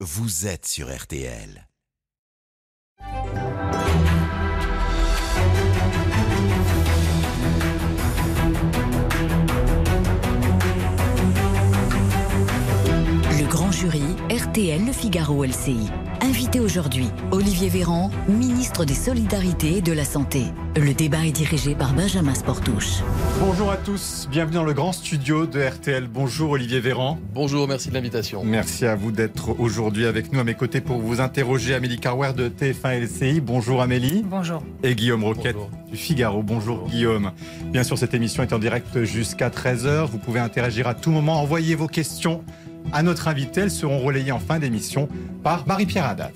vous êtes sur RTL. Jury, RTL Le Figaro LCI. Invité aujourd'hui, Olivier Véran, ministre des Solidarités et de la Santé. Le débat est dirigé par Benjamin Sportouche. Bonjour à tous, bienvenue dans le grand studio de RTL. Bonjour Olivier Véran. Bonjour, merci de l'invitation. Merci à vous d'être aujourd'hui avec nous à mes côtés pour vous interroger. Amélie Carwer de TF1 LCI. Bonjour Amélie. Bonjour. Et Guillaume Roquette Bonjour. du Figaro. Bonjour, Guillaume. Bien sûr, cette émission est en direct jusqu'à 13h. Vous pouvez interagir à tout moment. Envoyez vos questions à notre invité. Elles seront relayées en fin d'émission par Marie-Pierre Haddad.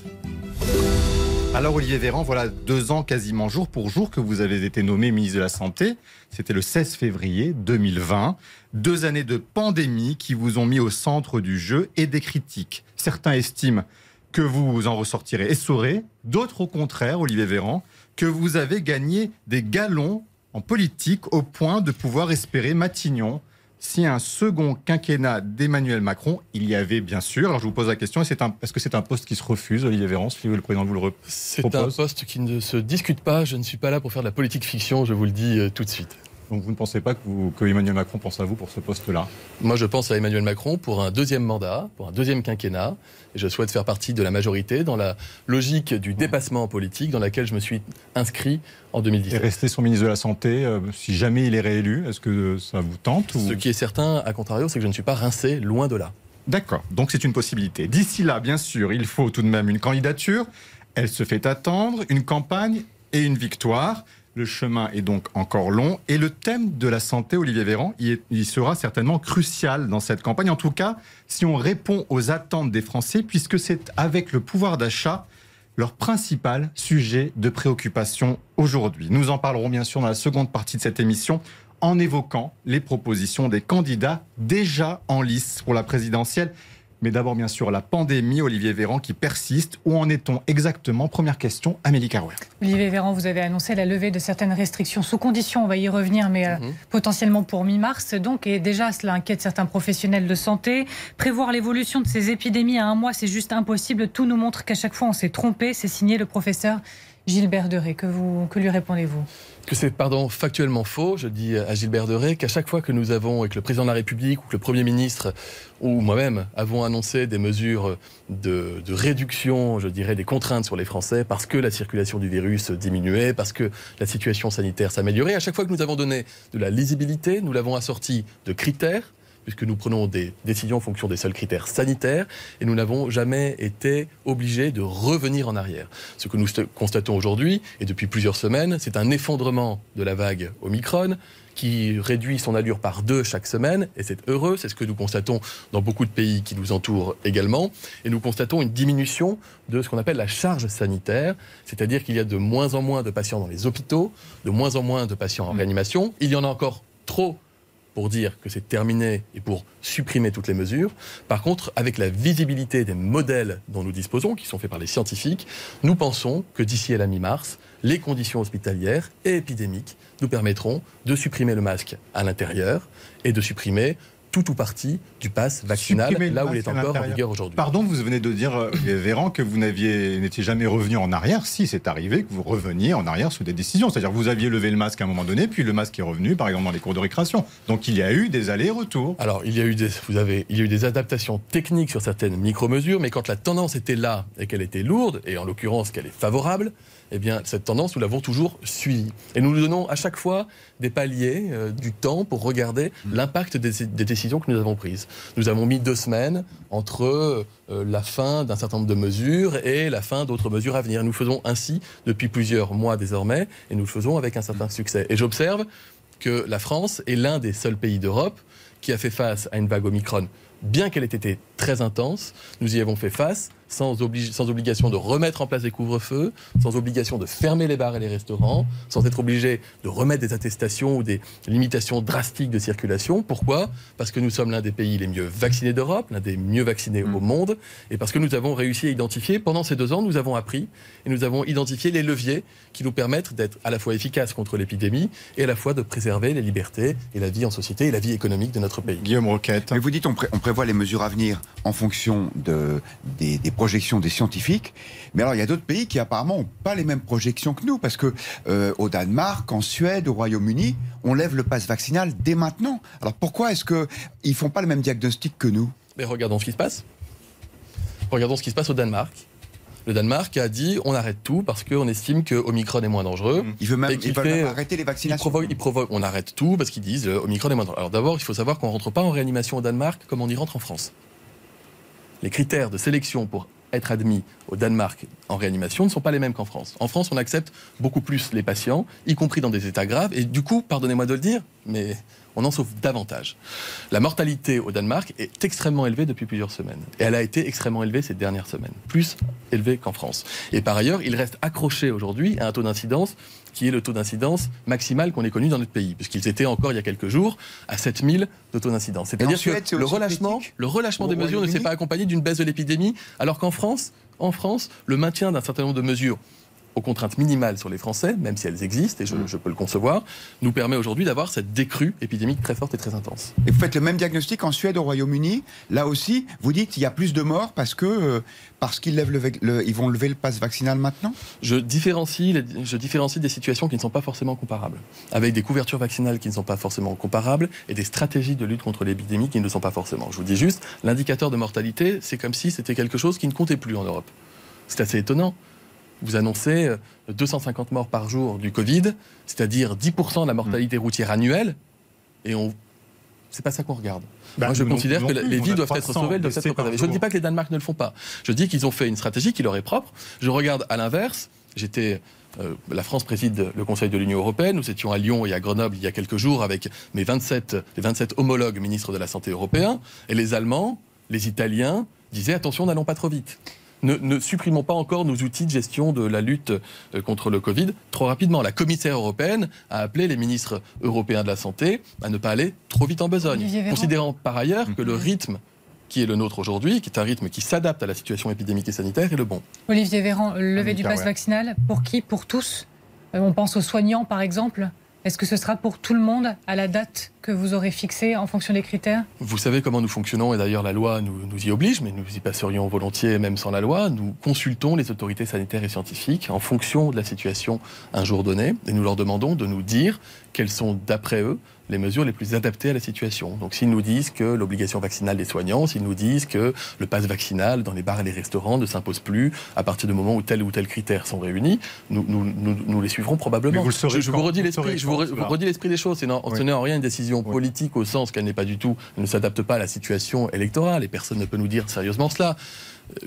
Alors Olivier Véran, voilà deux ans quasiment jour pour jour que vous avez été nommé ministre de la Santé. C'était le 16 février 2020. Deux années de pandémie qui vous ont mis au centre du jeu et des critiques. Certains estiment que vous en ressortirez essoré, d'autres au contraire, Olivier Véran, que vous avez gagné des galons en politique au point de pouvoir espérer Matignon si un second quinquennat d'Emmanuel Macron, il y avait bien sûr, alors je vous pose la question, est-ce que c'est un poste qui se refuse, Olivier Véran, si le président vous le re- C'est un propose? poste qui ne se discute pas. Je ne suis pas là pour faire de la politique fiction, je vous le dis euh, tout de suite. Donc vous ne pensez pas que, vous- que Emmanuel Macron pense à vous pour ce poste-là? Moi, je pense à Emmanuel Macron pour un deuxième mandat, pour un deuxième quinquennat. Et je souhaite faire partie de la majorité dans la logique du dépassement politique dans laquelle je me suis inscrit en Et 2017. rester son ministre de la Santé, euh, si jamais il est réélu, est-ce que ça vous tente ou- Ce qui est certain, à contrario, c'est que je ne suis pas rincé, loin de là. D'accord, donc c'est une possibilité. D'ici là, bien sûr, il faut tout de même une candidature. Elle se fait attendre, une campagne et une victoire. Le chemin est donc encore long. Et le thème de la santé, Olivier Véran, il, sera certainement crucial dans cette campagne. En tout cas, si on répond aux attentes des Français, puisque c'est avec le pouvoir d'achat leur principal sujet de préoccupation aujourd'hui. Nous en parlerons bien sûr dans la seconde partie de cette émission en évoquant les propositions des candidats déjà en lice pour la présidentielle. Mais d'abord, bien sûr, la pandémie, Olivier Véran, qui persiste. Où en est-on exactement? Première question, Amélie Carouer. Olivier Véran, vous avez annoncé la levée de certaines restrictions sous condition, on va y revenir, mais euh, Mhm. potentiellement pour mi-mars. Donc, et déjà, cela inquiète certains professionnels de santé. Prévoir l'évolution de ces épidémies à un mois, c'est juste impossible. Tout nous montre qu'à chaque fois, on s'est trompé. C'est signé le professeur Gilbert Deré. Que, vous, que lui répondez-vous? Que c'est pardon factuellement faux. Je dis à Gilbert Deray qu'à chaque fois que nous avons, que le président de la République ou le Premier ministre ou moi-même avons annoncé des mesures de, de réduction, je dirais, des contraintes sur les Français parce que la circulation du virus diminuait, parce que la situation sanitaire s'améliorait, à chaque fois que nous avons donné de la lisibilité, nous l'avons assorti de critères puisque nous prenons des décisions en fonction des seuls critères sanitaires, et nous n'avons jamais été obligés de revenir en arrière. Ce que nous st- constatons aujourd'hui, et depuis plusieurs semaines, c'est un effondrement de la vague Omicron qui réduit son allure par deux chaque semaine, et c'est heureux, c'est ce que nous constatons dans beaucoup de pays qui nous entourent également, et nous constatons une diminution de ce qu'on appelle la charge sanitaire, c'est-à-dire qu'il y a de moins en moins de patients dans les hôpitaux, de moins en moins de patients en réanimation, il y en a encore trop pour dire que c'est terminé et pour supprimer toutes les mesures. Par contre, avec la visibilité des modèles dont nous disposons, qui sont faits par les scientifiques, nous pensons que d'ici à la mi-mars, les conditions hospitalières et épidémiques nous permettront de supprimer le masque à l'intérieur et de supprimer tout ou partie du pass vaccinal, là où il est encore en vigueur aujourd'hui. Pardon, vous venez de dire, euh, Olivier Véran, que vous n'étiez jamais revenu en arrière. Si, c'est arrivé que vous reveniez en arrière sous des décisions. C'est-à-dire que vous aviez levé le masque à un moment donné, puis le masque est revenu, par exemple, dans les cours de récréation. Donc il y a eu des allers-retours. Alors, il y a eu des, vous avez, il y a eu des adaptations techniques sur certaines micro-mesures, mais quand la tendance était là et qu'elle était lourde, et en l'occurrence qu'elle est favorable, eh bien, cette tendance, nous l'avons toujours suivie. Et nous nous donnons à chaque fois des paliers, euh, du temps pour regarder l'impact des, des décisions que nous avons prises. Nous avons mis deux semaines entre euh, la fin d'un certain nombre de mesures et la fin d'autres mesures à venir. Nous faisons ainsi depuis plusieurs mois désormais, et nous le faisons avec un certain succès. Et j'observe que la France est l'un des seuls pays d'Europe qui a fait face à une vague Omicron, bien qu'elle ait été très intense. Nous y avons fait face sans, oblig- sans obligation de remettre en place des couvre-feux, sans obligation de fermer les bars et les restaurants, sans être obligé de remettre des attestations ou des limitations drastiques de circulation. Pourquoi? Parce que nous sommes l'un des pays les mieux vaccinés d'Europe, l'un des mieux vaccinés au monde, et parce que nous avons réussi à identifier, pendant ces deux ans, nous avons appris et nous avons identifié les leviers qui nous permettent d'être à la fois efficaces contre l'épidémie et à la fois de préserver les libertés et la vie en société et la vie économique de notre pays. Guillaume Roquette. Mais vous dites on, pré- on prévoit les mesures à venir. en fonction de, des, des projections des scientifiques. Mais alors, il y a d'autres pays qui apparemment n'ont pas les mêmes projections que nous, parce que euh, au Danemark, en Suède, au Royaume-Uni, on lève le pass vaccinal dès maintenant. Alors pourquoi est-ce qu'ils font pas le même diagnostic que nous? Mais regardons ce qui se passe. Regardons ce qui se passe au Danemark. Le Danemark a dit on arrête tout parce qu'on estime que Omicron est moins dangereux. Il veut même, fait- arrêter les Il vaccinations. provoque, il provoque- on arrête tout parce qu'ils disent euh, Omicron est moins dangereux. Alors d'abord, il faut savoir qu'on rentre pas en réanimation au Danemark comme on y rentre en France. Les critères de sélection pour être admis au Danemark en réanimation ne sont pas les mêmes qu'en France. En France, on accepte beaucoup plus les patients, y compris dans des états graves, et du coup, pardonnez-moi de le dire, mais on en sauve davantage. La mortalité au Danemark est extrêmement élevée depuis plusieurs semaines. Et elle a été extrêmement élevée ces dernières semaines, plus élevée qu'en France. Et par ailleurs, il reste accroché aujourd'hui à un taux d'incidence qui est le taux d'incidence maximal qu'on ait connu dans notre pays, puisqu'ils étaient encore il y a quelques jours à 7000 de taux d'incidence. C'est-à-dire que le relâchement, le relâchement des mesures ne s'est pas accompagné d'une baisse de l'épidémie, alors qu'en France, en France, le maintien d'un certain nombre de mesures aux contraintes minimales sur les Français, même si elles existent, et je, je peux le concevoir, nous permet aujourd'hui d'avoir cette décrue épidémique très forte et très intense. Et vous faites le même diagnostic en Suède, au Royaume-Uni. Là aussi, vous dites qu'il y a plus de morts parce que euh, parce qu'ils lèvent le, ils vont lever le pass vaccinal maintenant? Je différencie, les- je différencie des situations qui ne sont pas forcément comparables, avec des couvertures vaccinales qui ne sont pas forcément comparables et des stratégies de lutte contre l'épidémie qui ne le sont pas forcément. Je vous dis juste, l'indicateur de mortalité, c'est comme si c'était quelque chose qui ne comptait plus en Europe. C'est assez étonnant. Vous annoncez euh, 250 morts par jour du Covid, c'est-à-dire 10% de la mortalité routière annuelle, et on. C'est pas ça qu'on regarde. Bah, Moi, je considère que plus, les vies doivent être 300 sauvées, doivent être préservées. Je ne dis pas que les Danemark ne le font pas. Je dis qu'ils ont fait une stratégie qui leur est propre. Je regarde à l'inverse. J'étais. euh, la France préside le Conseil de l'Union européenne. Nous étions à Lyon et à Grenoble il y a quelques jours avec mes 27, les 27 homologues ministres de la Santé européens. Et les Allemands, les Italiens disaient attention, n'allons pas trop vite. Ne, ne supprimons pas encore nos outils de gestion de la lutte euh, contre le Covid trop rapidement. La commissaire européenne a appelé les ministres européens de la Santé à ne pas aller trop vite en besogne, considérant par ailleurs que le rythme qui est le nôtre aujourd'hui, qui est un rythme qui s'adapte à la situation épidémique et sanitaire, est le bon. Olivier Véran, levé Annika, du pass ouais. vaccinal, pour qui Pour tous? Euh, On pense aux soignants, par exemple? Est-ce que ce sera pour tout le monde à la date que vous aurez fixée en fonction des critères? Vous savez comment nous fonctionnons, et d'ailleurs la loi nous, y oblige, mais nous y passerions volontiers même sans la loi. Nous consultons les autorités sanitaires et scientifiques en fonction de la situation un jour donné, et nous leur demandons de nous dire quelles sont, d'après eux, les mesures les plus adaptées à la situation. Donc s'ils nous disent que l'obligation vaccinale des soignants, s'ils nous disent que le pass vaccinal dans les bars et les restaurants ne s'impose plus à partir du moment où tel ou tel critère sont réunis, nous, nous, nous, nous les suivrons probablement. Vous je, je vous redis l'esprit, je vous, re- redis l'esprit des choses. C'est non, Oui. ce n'est en rien une décision Oui. politique au sens qu'elle n'est pas du tout, elle ne s'adapte pas à la situation électorale et personne ne peut nous dire sérieusement cela.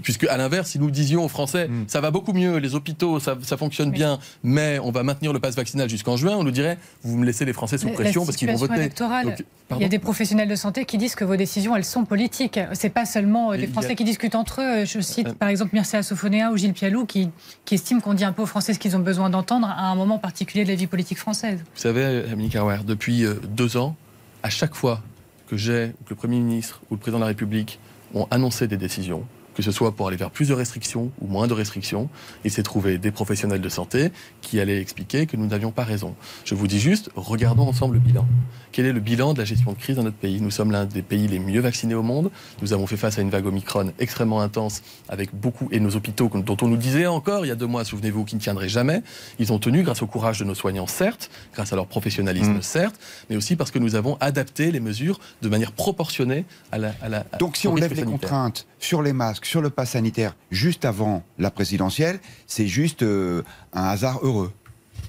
Puisque, à l'inverse, si nous disions aux Français, Mm. ça va beaucoup mieux, les hôpitaux, ça, ça fonctionne Oui. bien, mais on va maintenir le pass vaccinal jusqu'en juin, on nous dirait, vous me laissez les Français sous La pression parce qu'ils vont voter. Donc, Il y a des professionnels de santé qui disent que vos décisions, elles sont politiques. C'est pas seulement euh, des a- Français qui discutent entre eux. Je cite Euh. par exemple Mircea Sofonéa ou Gilles Pialou qui, qui estiment qu'on dit un peu aux Français ce qu'ils ont besoin d'entendre à un moment particulier de la vie politique française. Vous savez, Amélie Carwer, depuis euh, deux ans, à chaque fois que j'ai, ou que le Premier ministre ou le Président de la République ont annoncé des décisions, que ce soit pour aller vers plus de restrictions ou moins de restrictions, il s'est trouvé des professionnels de santé qui allaient expliquer que nous n'avions pas raison. Je vous dis juste, regardons ensemble le bilan. Quel est le bilan de la gestion de crise dans notre pays? Nous sommes l'un des pays les mieux vaccinés au monde. Nous avons fait face à une vague Omicron extrêmement intense avec beaucoup, et nos hôpitaux, dont on nous disait encore il y a deux mois, souvenez-vous, qu'ils ne tiendraient jamais, ils ont tenu grâce au courage de nos soignants, certes, grâce à leur professionnalisme, Mm. certes, mais aussi parce que nous avons adapté les mesures de manière proportionnée à la. à la- Donc si on lève les contraintes sur les masques, sur le pass sanitaire, juste avant la présidentielle, c'est juste euh, un hasard heureux.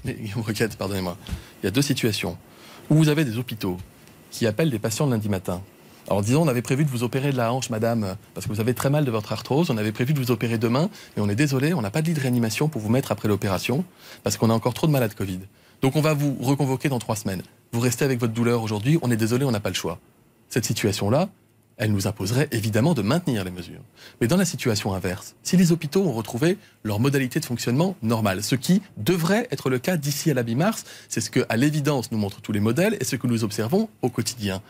Mais pardonnez-moi. Il y a deux situations où vous avez des hôpitaux qui appellent des patients le lundi matin. Alors disons, on avait prévu de vous opérer de la hanche, madame, parce que vous avez très mal de votre arthrose. On avait prévu de vous opérer demain, mais on est désolé, on n'a pas de lit de réanimation pour vous mettre après l'opération, parce qu'on a encore trop de malades Covid. Donc on va vous reconvoquer dans trois semaines. Vous restez avec votre douleur aujourd'hui, on est désolé, on n'a pas le choix. Cette situation-là, elle nous imposerait évidemment de maintenir les mesures. Mais dans la situation inverse, si les hôpitaux ont retrouvé leur modalité de fonctionnement normale, ce qui devrait être le cas d'ici à la mi-mars, c'est ce que, à l'évidence, nous montrent tous les modèles et ce que nous observons au quotidien.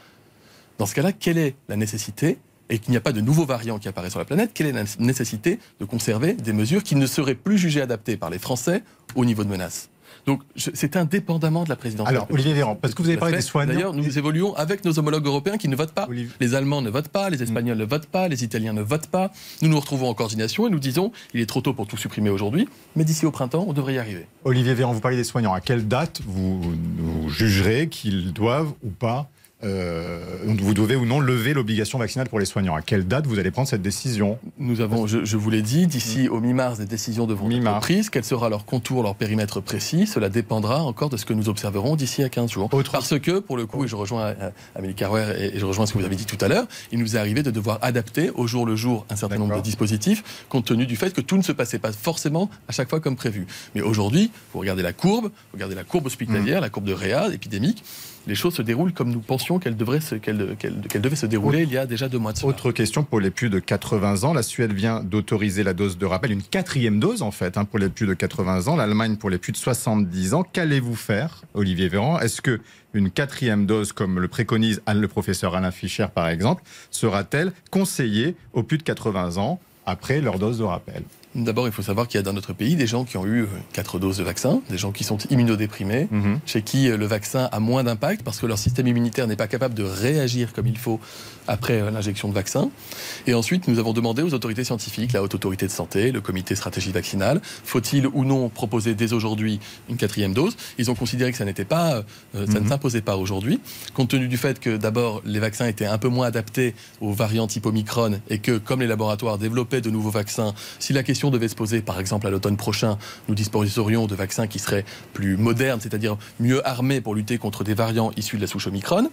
Dans ce cas-là, quelle est la nécessité et qu'il n'y a pas de nouveaux variants qui apparaissent sur la planète, quelle est la nécessité de conserver des mesures qui ne seraient plus jugées adaptées par les Français au niveau de menace? Donc c'est indépendamment de la présidence. Alors, Olivier Véran, parce que vous avez parlé des soignants. D'ailleurs, nous évoluons avec nos homologues européens qui ne votent pas. Les Allemands ne votent pas, les Espagnols ne votent pas, les Italiens ne votent pas. Nous nous retrouvons en coordination et nous disons il est trop tôt pour tout supprimer aujourd'hui, mais d'ici au printemps, on devrait y arriver. Olivier Véran, vous parlez des soignants. À quelle date vous, vous jugerez qu'ils doivent ou pas euh, vous devez ou non lever l'obligation vaccinale pour les soignants. À quelle date vous allez prendre cette décision Nous avons, je, vous l'ai dit, d'ici au mi-mars, des décisions devront être prises. Quel sera leur contour, leur périmètre précis Cela dépendra encore de ce que nous observerons d'ici à 15 jours. Parce que, pour le coup, et je rejoins euh, Amélie Carwer et je rejoins ce que vous avez dit tout à l'heure, il nous est arrivé de devoir adapter au jour le jour un certain nombre de dispositifs, compte tenu du fait que tout ne se passait pas forcément à chaque fois comme prévu. Mais aujourd'hui, vous regardez la courbe, vous regardez la courbe hospitalière, mmh. la courbe de réa épidémique les choses se déroulent comme nous pensions qu'elles devraient se, devaient se dérouler il y a déjà deux mois de cela. Autre question pour les plus de 80 ans. La Suède vient d'autoriser la dose de rappel, une quatrième dose en fait, hein, pour les plus de 80 ans. L'Allemagne pour les plus de 70 ans. Qu'allez-vous faire, Olivier Véran? Est-ce que une quatrième dose, comme le préconise le professeur Alain Fischer par exemple, sera-t-elle conseillée aux plus de 80 ans après leur dose de rappel? D'abord, il faut savoir qu'il y a dans notre pays des gens qui ont eu euh, quatre doses de vaccin, des gens qui sont immunodéprimés, mhm. chez qui euh, le vaccin a moins d'impact parce que leur système immunitaire n'est pas capable de réagir comme il faut après euh, l'injection de vaccin. Et ensuite, nous avons demandé aux autorités scientifiques, la Haute Autorité de Santé, le Comité Stratégie Vaccinale, faut-il ou non proposer dès aujourd'hui une quatrième dose? Ils ont considéré que ça n'était pas, ça ne mhm. s'imposait pas aujourd'hui, compte tenu du fait que d'abord les vaccins étaient un peu moins adaptés aux variants type Omicron et que comme les laboratoires développaient de nouveaux vaccins, si la question devait se poser, par exemple à l'automne prochain, nous disposerions de vaccins qui seraient plus modernes, c'est-à-dire mieux armés pour lutter contre des variants issus de la souche Omicron.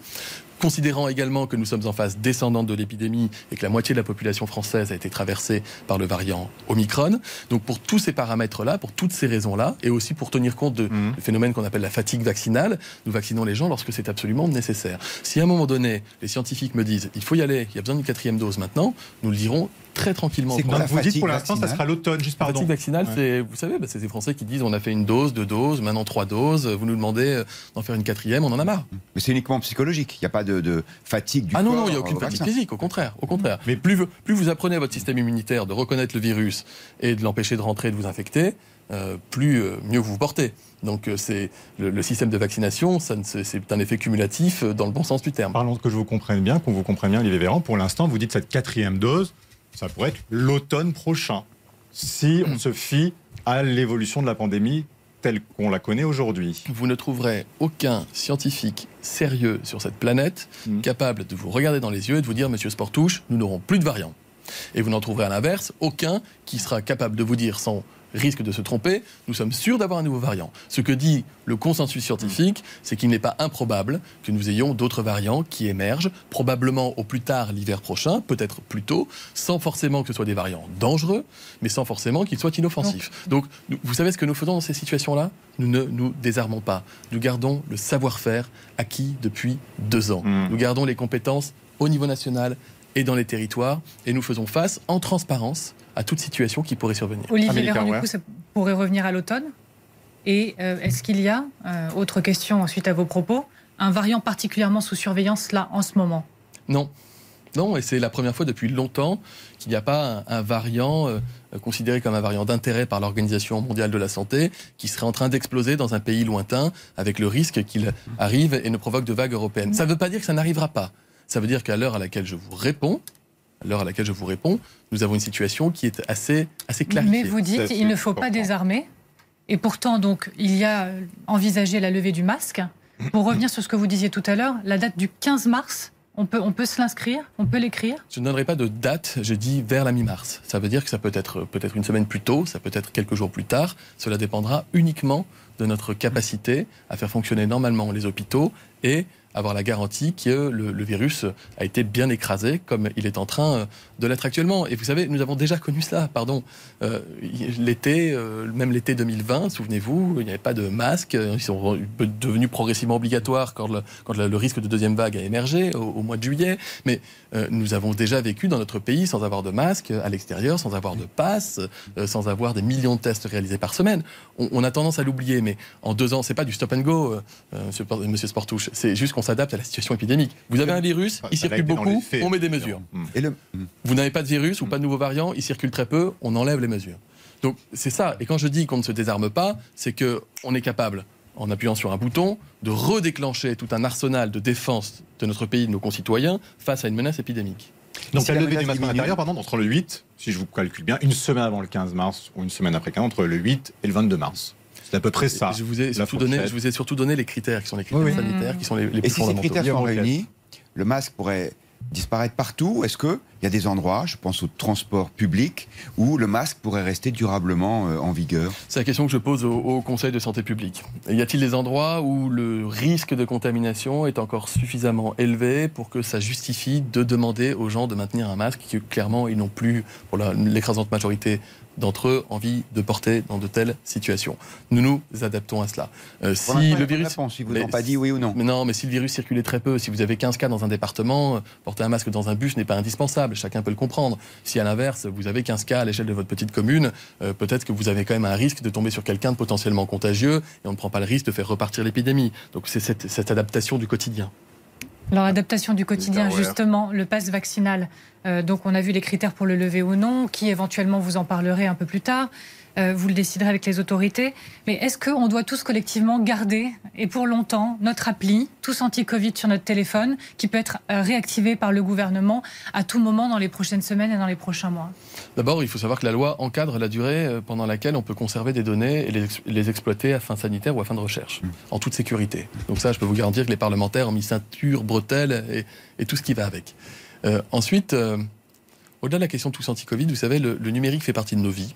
Considérant également que nous sommes en phase descendante de l'épidémie et que la moitié de la population française a été traversée par le variant Omicron. Donc pour tous ces paramètres-là, pour toutes ces raisons-là, et aussi pour tenir compte de, mmh. phénomène qu'on appelle la fatigue vaccinale, nous vaccinons les gens lorsque c'est absolument nécessaire. Si à un moment donné, les scientifiques me disent il faut y aller, il y a besoin d'une quatrième dose maintenant, nous le dirons très tranquillement. C'est vous dites pour l'instant, ça sera l'automne, juste pardon. La fatigue vaccinale, c'est, vous savez, bah, c'est ces Français qui disent on a fait une dose, deux doses, maintenant trois doses, vous nous demandez euh, d'en faire une quatrième, on en a marre. Mais c'est uniquement psychologique, il n'y a pas de, fatigue du ah corps. Ah non, non, il n'y a aucune fatigue physique, au contraire, au contraire. Mais plus, plus vous apprenez à votre système immunitaire de reconnaître le virus et de l'empêcher de rentrer et de vous infecter, euh, plus euh, mieux vous vous portez. Donc c'est le, système de vaccination, c'est un effet cumulatif dans le bon sens du terme. Parlons que je vous comprenne bien, qu'on vous comprenne bien, Olivier Véran. Pour l'instant, vous dites cette quatrième dose, ça pourrait être l'automne prochain, si on se fie à l'évolution de la pandémie telle qu'on la connaît aujourd'hui. Vous ne trouverez aucun scientifique sérieux sur cette planète hmm. capable de vous regarder dans les yeux et de vous dire, Monsieur Sportouche, nous n'aurons plus de variants. Et vous n'en trouverez à l'inverse aucun qui sera capable de vous dire sans risque de se tromper, nous sommes sûrs d'avoir un nouveau variant. Ce que dit le consensus scientifique, c'est qu'il n'est pas improbable que nous ayons d'autres variants qui émergent, probablement au plus tard l'hiver prochain, peut-être plus tôt, sans forcément que ce soit des variants dangereux, mais sans forcément qu'ils soient inoffensifs. Donc, vous savez ce que nous faisons dans ces situations-là? Nous ne nous désarmons pas. Nous gardons le savoir-faire acquis depuis deux ans. Mmh. Nous gardons les compétences au niveau national et dans les territoires, et nous faisons face en transparence à toute situation qui pourrait survenir. Olivier Véran, du coup, ça pourrait revenir à l'automne Et euh, est-ce qu'il y a, euh, autre question ensuite à vos propos, un variant particulièrement sous surveillance là en ce moment? Non. Non, et c'est la première fois depuis longtemps qu'il n'y a pas un, variant euh, considéré comme un variant d'intérêt par l'Organisation mondiale de la santé qui serait en train d'exploser dans un pays lointain avec le risque qu'il arrive et ne provoque de vagues européennes. Ça ne veut pas dire que ça n'arrivera pas. Ça veut dire qu'à l'heure à laquelle je vous réponds, à l'heure à laquelle je vous réponds, nous avons une situation qui est assez, assez clarifiée. Mais vous dites qu'il ne faut pas désarmer. Et pourtant, donc, il y a envisagé la levée du masque. Pour revenir sur ce que vous disiez tout à l'heure, la date du 15 mars, on peut, on peut se l'inscrire On peut l'écrire? Je ne donnerai pas de date, je dis vers la mi-mars. Ça veut dire que ça peut être peut-être une semaine plus tôt, ça peut être quelques jours plus tard. Cela dépendra uniquement de notre capacité à faire fonctionner normalement les hôpitaux et avoir la garantie que le, virus a été bien écrasé comme il est en train euh, de l'être actuellement. Et vous savez, nous avons déjà connu ça, pardon. Euh, l'été, euh, même l'été 2020, souvenez-vous, il n'y avait pas de masques. Ils sont devenus progressivement obligatoires quand le, quand le, risque de deuxième vague a émergé au, mois de juillet. Mais nous avons déjà vécu dans notre pays sans avoir de masques à l'extérieur, sans avoir de passe, sans avoir des millions de tests réalisés par semaine. On, a tendance à l'oublier, mais en deux ans, c'est pas du stop and go, monsieur, monsieur Sportouche. C'est juste s'adapte à la situation épidémique. Vous avez un virus, il circule beaucoup, on met des mesures. Et le... Vous n'avez pas de virus ou pas de nouveaux variants, il circule très peu, on enlève les mesures. Donc c'est ça. Et quand je dis qu'on ne se désarme pas, c'est qu'on est capable, en appuyant sur un bouton, de redéclencher tout un arsenal de défense de notre pays, de nos concitoyens, face à une menace épidémique. Donc Si la levée du masque l'intérieur, pardon, entre le 8, si je vous calcule bien, une semaine avant le 15 mars ou une semaine après 15, entre le 8 et le 22 mars. C'est à peu près ça. je, vous ai surtout donné, fourchette. je vous ai surtout donné les critères qui sont les critères Oui, oui. sanitaires, qui sont les, les Et plus si ces critères sont réunis, le masque pourrait disparaître partout Est-ce qu'il y a des endroits, je pense au transport public, où le masque pourrait rester durablement euh, en vigueur? C'est la question que je pose au, au Conseil de santé publique. Y a-t-il des endroits où le risque de contamination est encore suffisamment élevé pour que ça justifie de demander aux gens de maintenir un masque que clairement ils n'ont plus, pour l'écrasante majorité d'entre eux, envie de porter dans de telles situations Nous nous adaptons à cela. Euh, si le pas virus... réponse, ils vous Mais ont pas dit oui ou non. Mais non, mais si le virus circulait très peu, si vous avez 15 cas dans un département, euh, porter un masque dans un bus n'est pas indispensable, chacun peut le comprendre. Si à l'inverse, vous avez 15 cas à l'échelle de votre petite commune, euh, peut-être que vous avez quand même un risque de tomber sur quelqu'un de potentiellement contagieux et on ne prend pas le risque de faire repartir l'épidémie. Donc c'est cette, cette adaptation du quotidien. Alors, adaptation du quotidien, justement, le pass vaccinal. Euh, donc, on a vu les critères pour le lever ou non, qui éventuellement vous en parlerez un peu plus tard. Euh, vous le déciderez avec les autorités. Mais est-ce qu'on doit tous collectivement garder, et pour longtemps, notre appli, tous anti-Covid sur notre téléphone, qui peut être euh, réactivée par le gouvernement à tout moment dans les prochaines semaines et dans les prochains mois? D'abord, il faut savoir que la loi encadre la durée euh, pendant laquelle on peut conserver des données et les, ex- les exploiter à fin sanitaire ou à fin de recherche, en toute sécurité. Donc ça, je peux vous garantir que les parlementaires ont mis ceinture, bretelles et, et tout ce qui va avec. Euh, ensuite, euh, au-delà de la question tous anti-Covid, vous savez, le, le numérique fait partie de nos vies.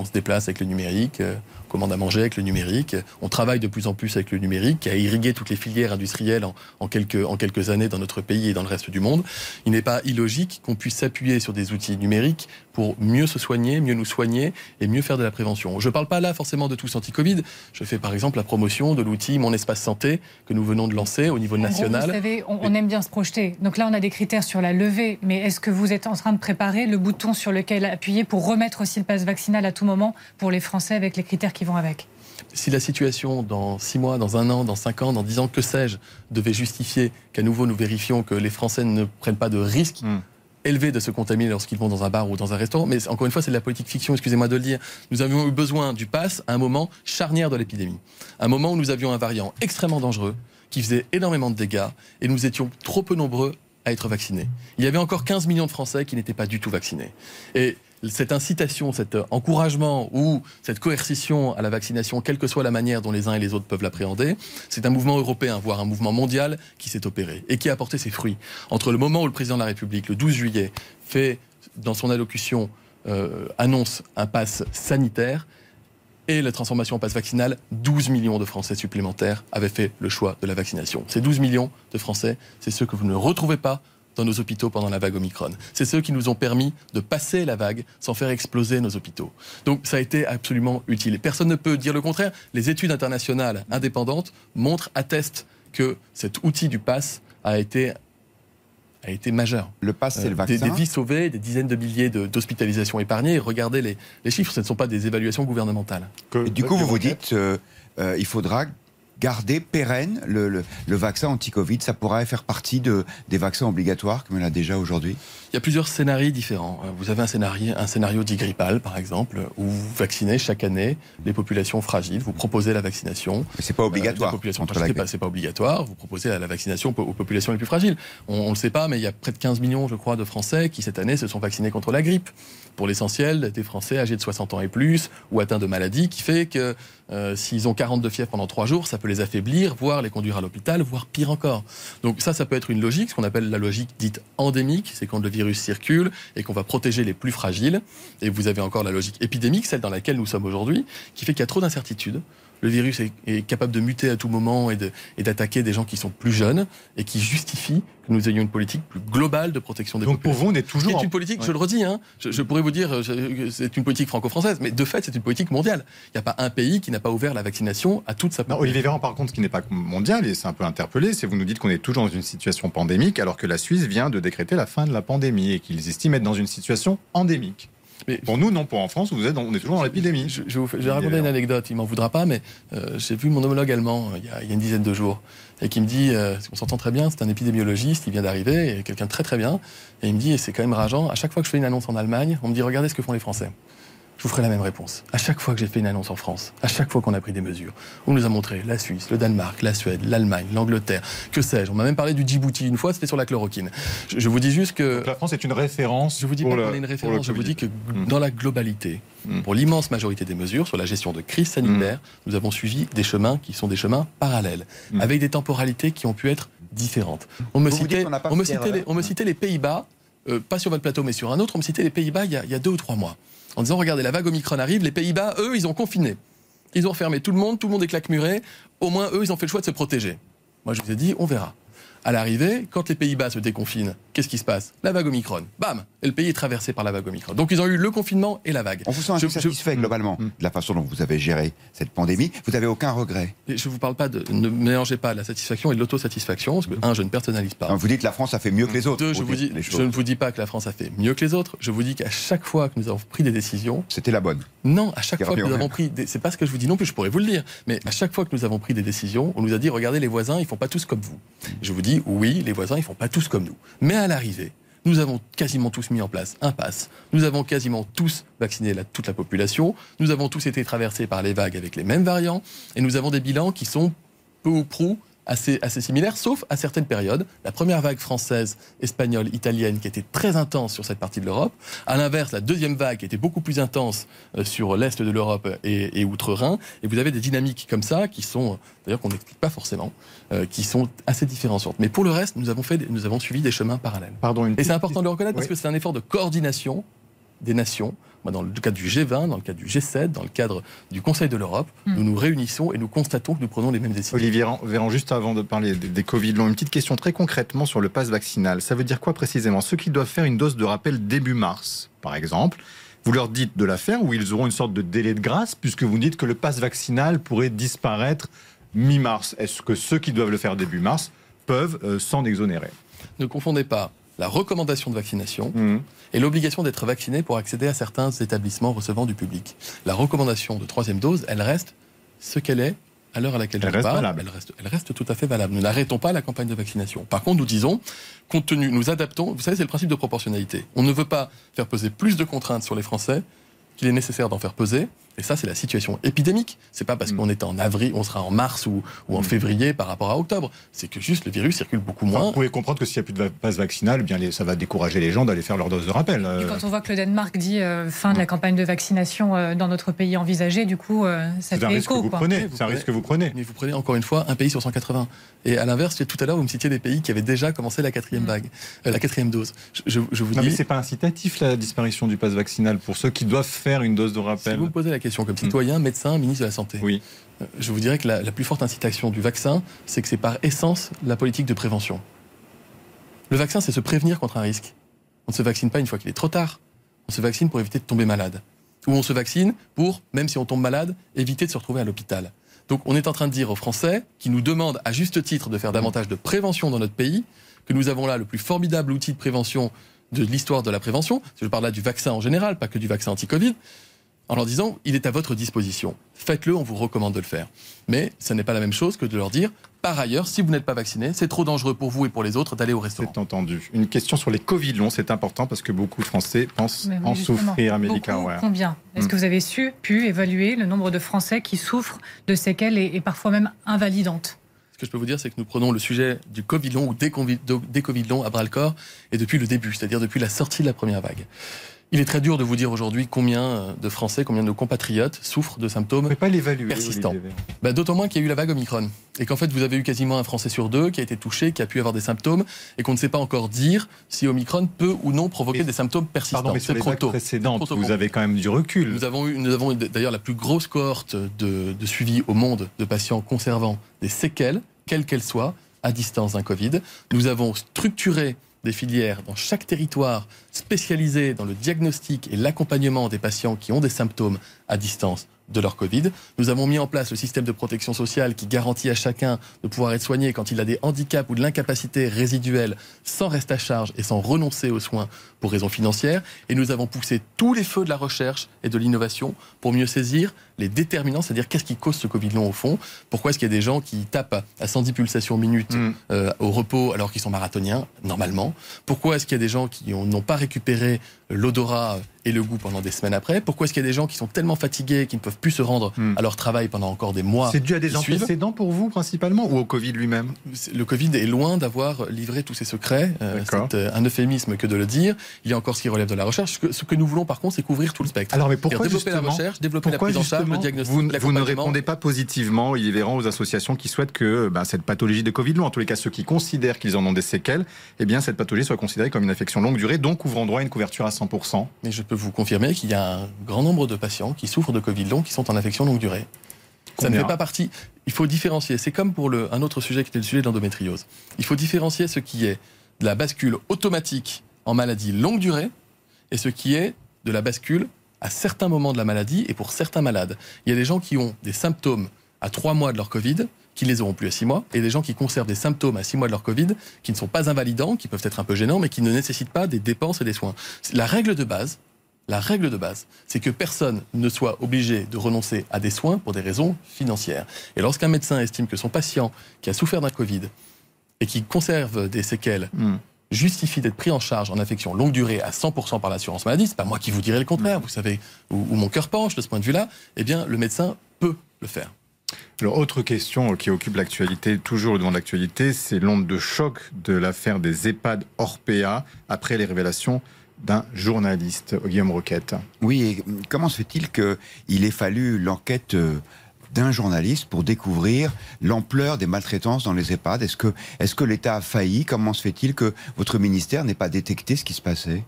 On se déplace avec le numérique, euh, on commande à manger avec le numérique, on travaille de plus en plus avec le numérique, qui a irrigué toutes les filières industrielles en, en quelques, en quelques années dans notre pays et dans le reste du monde. Il n'est pas illogique qu'on puisse s'appuyer sur des outils numériques pour mieux se soigner, mieux nous soigner et mieux faire de la prévention. Je ne parle pas là forcément de tous anti-Covid. Je fais par exemple la promotion de l'outil Mon Espace Santé que nous venons de lancer au niveau En gros, national. vous savez, on, on aime bien se projeter. Donc là, on a des critères sur la levée, mais est-ce que vous êtes en train de préparer le bouton sur lequel appuyer pour remettre aussi le pass vaccinal à tout moment pour les Français avec les critères qui vont avec? Si la situation dans six mois, dans un an, dans cinq ans, dans dix ans, que sais-je, devait justifier qu'à nouveau nous vérifions que les Français ne prennent pas de risques Hmm. Élevés de se contaminer lorsqu'ils vont dans un bar ou dans un restaurant, mais encore une fois, c'est de la politique fiction, excusez-moi de le dire. Nous avions eu besoin du pass à un moment charnière de l'épidémie. Un moment où nous avions un variant extrêmement dangereux, qui faisait énormément de dégâts, et nous étions trop peu nombreux à être vaccinés. Il y avait encore 15 millions de Français qui n'étaient pas du tout vaccinés. Et cette incitation, cet encouragement ou cette coercition à la vaccination, quelle que soit la manière dont les uns et les autres peuvent l'appréhender, c'est un mouvement européen, voire un mouvement mondial qui s'est opéré et qui a apporté ses fruits. Entre le moment où le président de la République, le 12 juillet, fait dans son allocution euh, annonce un pass sanitaire et la transformation en passe vaccinal, 12 millions de Français supplémentaires avaient fait le choix de la vaccination. Ces 12 millions de Français, c'est ceux que vous ne retrouvez pas dans nos hôpitaux pendant la vague Omicron. C'est ceux qui nous ont permis de passer la vague sans faire exploser nos hôpitaux. Donc ça a été absolument utile. Et personne ne peut dire le contraire. Les études internationales indépendantes montrent, attestent que cet outil du pass a été, a été majeur. Le pass, c'est le Euh, des, vaccin. des vies sauvées, des dizaines de milliers d'hospitalisations épargnées. Regardez les, les chiffres, ce ne sont pas des évaluations gouvernementales. Que- Et du coup, vous vous dites, euh, euh, il faudra garder pérenne le, le- le vaccin anti-Covid. Ça pourrait faire partie de, des vaccins obligatoires, comme il a déjà aujourd'hui? Il y a plusieurs scénarios différents. Euh, Vous avez un scénario, un scénario dit grippal, par exemple, où vous vaccinez chaque année les populations fragiles. Vous proposez la vaccination. Mais c'est pas Euh, obligatoire. la c'est pas, pas obligatoire. Vous proposez la vaccination aux populations les plus fragiles. On ne le sait pas, mais il y a près de 15 millions, je crois, de Français qui, cette année, se sont vaccinés contre la grippe. Pour l'essentiel, des Français âgés de 60 ans et plus, ou atteints de maladies, qui fait que euh, s'ils ont 40 de fièvre pendant 3 jours, ça peut les affaiblir, voire les conduire à l'hôpital, voire pire encore. Donc ça, ça peut être une logique, ce qu'on appelle la logique dite endémique, c'est quand le virus circule et qu'on va protéger les plus fragiles. Et vous avez encore la logique épidémique, celle dans laquelle nous sommes aujourd'hui, qui fait qu'il y a trop d'incertitudes. Le virus est, est capable de muter à tout moment et de- d'attaquer des gens qui sont plus jeunes et qui justifie que nous ayons une politique plus globale de protection des Donc pour populations. vous, on est toujours est en- une politique, Ouais. je le redis, hein, je, je pourrais vous dire c'est une politique franco-française, mais de fait, c'est une politique mondiale. Il n'y a pas un pays qui n'a pas ouvert la vaccination à toute sa Non, population. Olivier Véran, par contre, ce qui n'est pas mondial, et c'est un peu interpellé, c'est vous nous dites qu'on est toujours dans une situation pandémique, alors que la Suisse vient de décréter la fin de la pandémie et qu'ils estiment être dans une situation endémique. Mais- Pour nous, non. Pour en France, vous êtes on est toujours dans l'épidémie. Je, je, vous je vais raconter une anecdote, il m'en voudra pas, mais euh, j'ai vu mon homologue allemand euh, il y, a, il y a une dizaine de jours, et qui me dit, euh, on s'entend très bien, c'est un épidémiologiste, il vient d'arriver, et quelqu'un de très très bien, et il me dit, et c'est quand même rageant, à chaque fois que je fais une annonce en Allemagne, on me dit, regardez ce que font les Français. Je vous ferai la même réponse. À chaque fois que j'ai fait une annonce en France, à chaque fois qu'on a pris des mesures, on nous a montré la Suisse, le Danemark, la Suède, l'Allemagne, l'Angleterre, que sais-je. On m'a même parlé du Djibouti une fois, c'était sur la chloroquine. Je, je vous dis juste que. Donc la France est une référence. Je vous dis pour pas qu'on est une référence, je vous dis que Mm. dans la globalité, Mm. pour l'immense majorité des mesures sur la gestion de crise sanitaire, nous avons suivi des chemins qui sont des chemins parallèles, avec des temporalités qui ont pu être différentes. On me Vous citait, me les, on me citait les Pays-Bas, euh, pas sur votre plateau, mais sur un autre, on me citait les Pays-Bas il, il y a deux ou trois mois, en disant regardez, la vague Omicron arrive, les Pays-Bas, eux, ils ont confiné. Ils ont fermé tout le monde, tout le monde est claquemuré. Au moins, eux, ils ont fait le choix de se protéger. Moi, je vous ai dit, on verra. À l'arrivée, quand les Pays-Bas se déconfinent, qu'est-ce qui se passe? La vague Omicron. Bam Et le pays est traversé par la vague Omicron. Donc, ils ont eu le confinement et la vague. On vous sent Je- satisfait globalement Mm. de la façon dont vous avez géré cette pandémie. Vous n'avez aucun regret. Et je vous parle pas de. Ne mélangez pas la satisfaction et l'autosatisfaction, parce que, un, je ne personnalise pas. Vous dites que la France a fait mieux que les autres. Deux, je, vous dis, ne vous dis pas que la France a fait mieux que les autres. Je vous dis qu'à chaque fois que nous avons pris des décisions, C'était la bonne. non, à chaque fois que nous avons pris, des... c'est pas ce que je vous dis non plus, je pourrais vous le dire, mais à chaque fois que nous avons pris des décisions, on nous a dit regardez les voisins, ils font pas tous comme vous. Je vous dis oui, les voisins, ils font pas tous comme nous. Mais à l'arrivée, nous avons quasiment tous mis en place un pass. Nous avons quasiment tous vacciné la- toute la population. Nous avons tous été traversés par les vagues avec les mêmes variants, et nous avons des bilans qui sont peu ou prou assez, assez similaires, sauf à certaines périodes. La première vague française, espagnole, italienne, qui était très intense sur cette partie de l'Europe. À l'inverse, la deuxième vague qui était beaucoup plus intense euh, sur l'est de l'Europe et, et outre-Rhin. Et vous avez des dynamiques comme ça qui sont, d'ailleurs, qu'on n'explique pas forcément, euh, qui sont assez différenciantes. Mais pour le reste, nous avons, fait, nous avons suivi des chemins parallèles. Pardon, une Et c'est important de le reconnaître parce que c'est un effort de coordination des nations. Dans le cadre du G20, dans le cadre du G7, dans le cadre du Conseil de l'Europe, Mm. nous nous réunissons et nous constatons que nous prenons les mêmes décisions. Olivier Véran- Véran, juste avant de parler des, des Covid longs, une petite question très concrètement sur le pass vaccinal. Ça veut dire quoi précisément? Ceux qui doivent faire une dose de rappel début mars, par exemple, vous leur dites de la faire ou ils auront une sorte de délai de grâce puisque vous dites que le pass vaccinal pourrait disparaître mi-mars? Est-ce que ceux qui doivent le faire début mars peuvent euh, s'en exonérer? Ne confondez pas la recommandation de vaccination Mhm. et l'obligation d'être vacciné pour accéder à certains établissements recevant du public. La recommandation de troisième dose, elle reste ce qu'elle est à l'heure à laquelle Elle je reste parle. Elle, reste, elle reste tout à fait valable. Nous n'arrêtons pas la campagne de vaccination. Par contre, nous disons, compte tenu, nous adaptons, vous savez, c'est le principe de proportionnalité. On ne veut pas faire peser plus de contraintes sur les Français qu'il est nécessaire d'en faire peser. Et ça, c'est la situation épidémique. C'est pas parce Mm. qu'on est en avril, on sera en mars ou, ou en Mm. février par rapport à octobre. C'est que juste le virus circule beaucoup Enfin, moins. vous pouvez comprendre que s'il n'y a plus de passe vaccinal, eh bien les- ça va décourager les gens d'aller faire leur dose de rappel. Et Euh, quand on voit que le Danemark dit euh, fin de la campagne de vaccination euh, dans notre pays envisagé, du coup, euh, ça c'est un fait risque que écho. vous quoi. prenez. Vous C'est un risque que vous prenez. Mais vous prenez encore une fois un pays sur 180. Et à l'inverse, tout à l'heure, vous me citiez des pays qui avaient déjà commencé la quatrième Mm. vague, euh, la quatrième dose. Je, je- je vous Non, mais dis, c'est pas incitatif la disparition du pass vaccinal pour ceux qui doivent faire une dose de si rappel. vous me posez la question comme citoyen, médecin, ministre de la Santé, Oui. euh, je vous dirais que la, la plus forte incitation du vaccin, c'est que c'est par essence la politique de prévention. Le vaccin, c'est se prévenir contre un risque. On ne se vaccine pas une fois qu'il est trop tard. On se vaccine pour éviter de tomber malade. Ou on se vaccine pour, même si on tombe malade, éviter de se retrouver à l'hôpital. Donc on est en train de dire aux Français, qui nous demandent à juste titre de faire davantage de prévention dans notre pays, que nous avons là le plus formidable outil de prévention de l'histoire de la prévention. Je parle là du vaccin en général, pas que du vaccin anti-Covid en leur disant il est à votre disposition. Faites-le, on vous recommande de le faire. Mais ce n'est pas la même chose que de leur dire par ailleurs, si vous n'êtes pas vacciné, c'est trop dangereux pour vous et pour les autres d'aller au restaurant. C'est entendu. Une question sur les Covid longs, c'est important parce que beaucoup de Français pensent Mais en souffrir, Auer. Combien Est-ce Mm. que vous avez su, pu évaluer le nombre de Français qui souffrent de séquelles et, et parfois même invalidantes Ce que je peux vous dire, c'est que nous prenons le sujet du Covid long ou des Covid, des Covid longs à bras le corps et depuis le début, c'est-à-dire depuis la sortie de la première vague. Il est très dur de vous dire aujourd'hui combien euh, de Français, combien de nos compatriotes souffrent de symptômes pas l'évaluer. Persistant. Olivier Véran. Bah, D'autant moins qu'il y a eu la vague Omicron. Et qu'en fait, vous avez eu quasiment un Français sur deux qui a été touché, qui a pu avoir des symptômes, et qu'on ne sait pas encore dire si Omicron peut ou non provoquer Mais- des symptômes persistants. Pardon, mais sur C'est les vagues précédentes, vous avez quand même du recul. Nous avons, eu, nous avons eu d'ailleurs la plus grosse cohorte de, de suivi au monde de patients conservant des séquelles, quelles qu'elles soient, à distance d'un Covid. Nous avons structuré des filières dans chaque territoire spécialisées dans le diagnostic et l'accompagnement des patients qui ont des symptômes à distance de leur Covid. Nous avons mis en place le système de protection sociale qui garantit à chacun de pouvoir être soigné quand il a des handicaps ou de l'incapacité résiduelle sans reste à charge et sans renoncer aux soins pour raisons financières. Et nous avons poussé tous les feux de la recherche et de l'innovation pour mieux saisir les déterminants, c'est-à-dire qu'est-ce qui cause ce Covid long au fond? Pourquoi est-ce qu'il y a des gens qui tapent à 110 pulsations minutes Mm. euh, au repos alors qu'ils sont marathoniens, normalement? Pourquoi est-ce qu'il y a des gens qui ont- n'ont pas récupéré l'odorat et le goût pendant des semaines après? Pourquoi est-ce qu'il y a des gens qui sont tellement fatigués qu'ils ne peuvent plus se rendre Hmm. à leur travail pendant encore des mois C'est dû à des antécédents pour vous principalement ou au Covid lui-même? Le Covid est loin d'avoir livré tous ses secrets. Euh, c'est euh, un euphémisme que de le dire. Il y a encore ce qui relève de la recherche. Ce que, ce que nous voulons par contre, c'est couvrir tout le spectre. Alors mais pourquoi développer la recherche, développer la prise en charge, le justement diagnostic, vous, vous ne répondez pas positivement, Olivier Véran, aux associations qui souhaitent que bah, cette pathologie de Covid long, en tous les cas ceux qui considèrent qu'ils en ont des séquelles, eh bien cette pathologie soit considérée comme une affection longue durée, donc ouvrant droit à une couverture à 100%. Mais je peux vous confirmer qu'il y a un grand nombre de patients qui souffrent de Covid long qui sont en affection longue durée. Ça ne fait pas partie. Il faut différencier. C'est comme pour le, un autre sujet qui était le sujet de l'endométriose. Il faut différencier ce qui est de la bascule automatique en maladie longue durée et ce qui est de la bascule à certains moments de la maladie et pour certains malades. Il y a des gens qui ont des symptômes à trois mois de leur Covid qui les auront plus à six mois, et des gens qui conservent des symptômes à six mois de leur Covid, qui ne sont pas invalidants, qui peuvent être un peu gênants, mais qui ne nécessitent pas des dépenses et des soins. La règle de base, la règle de base, c'est que personne ne soit obligé de renoncer à des soins pour des raisons financières. Et lorsqu'un médecin estime que son patient qui a souffert d'un Covid et qui conserve des séquelles Hmm. Justifie d'être pris en charge en affection longue durée à 100% par l'assurance maladie, c'est pas moi qui vous dirai le contraire, vous savez où, où mon cœur penche de ce point de vue-là, eh bien le médecin peut le faire. Alors, autre question qui occupe l'actualité, toujours devant l'actualité, c'est l'onde de choc de l'affaire des EHPAD Orpea après les révélations d'un journaliste, Guillaume Roquette. Oui, et comment se fait-il qu'il ait fallu l'enquête euh, d'un journaliste pour découvrir l'ampleur des maltraitances dans les EHPAD Est-ce que, est que l'État a failli? Comment se fait-il que votre ministère n'ait pas détecté ce qui se passait?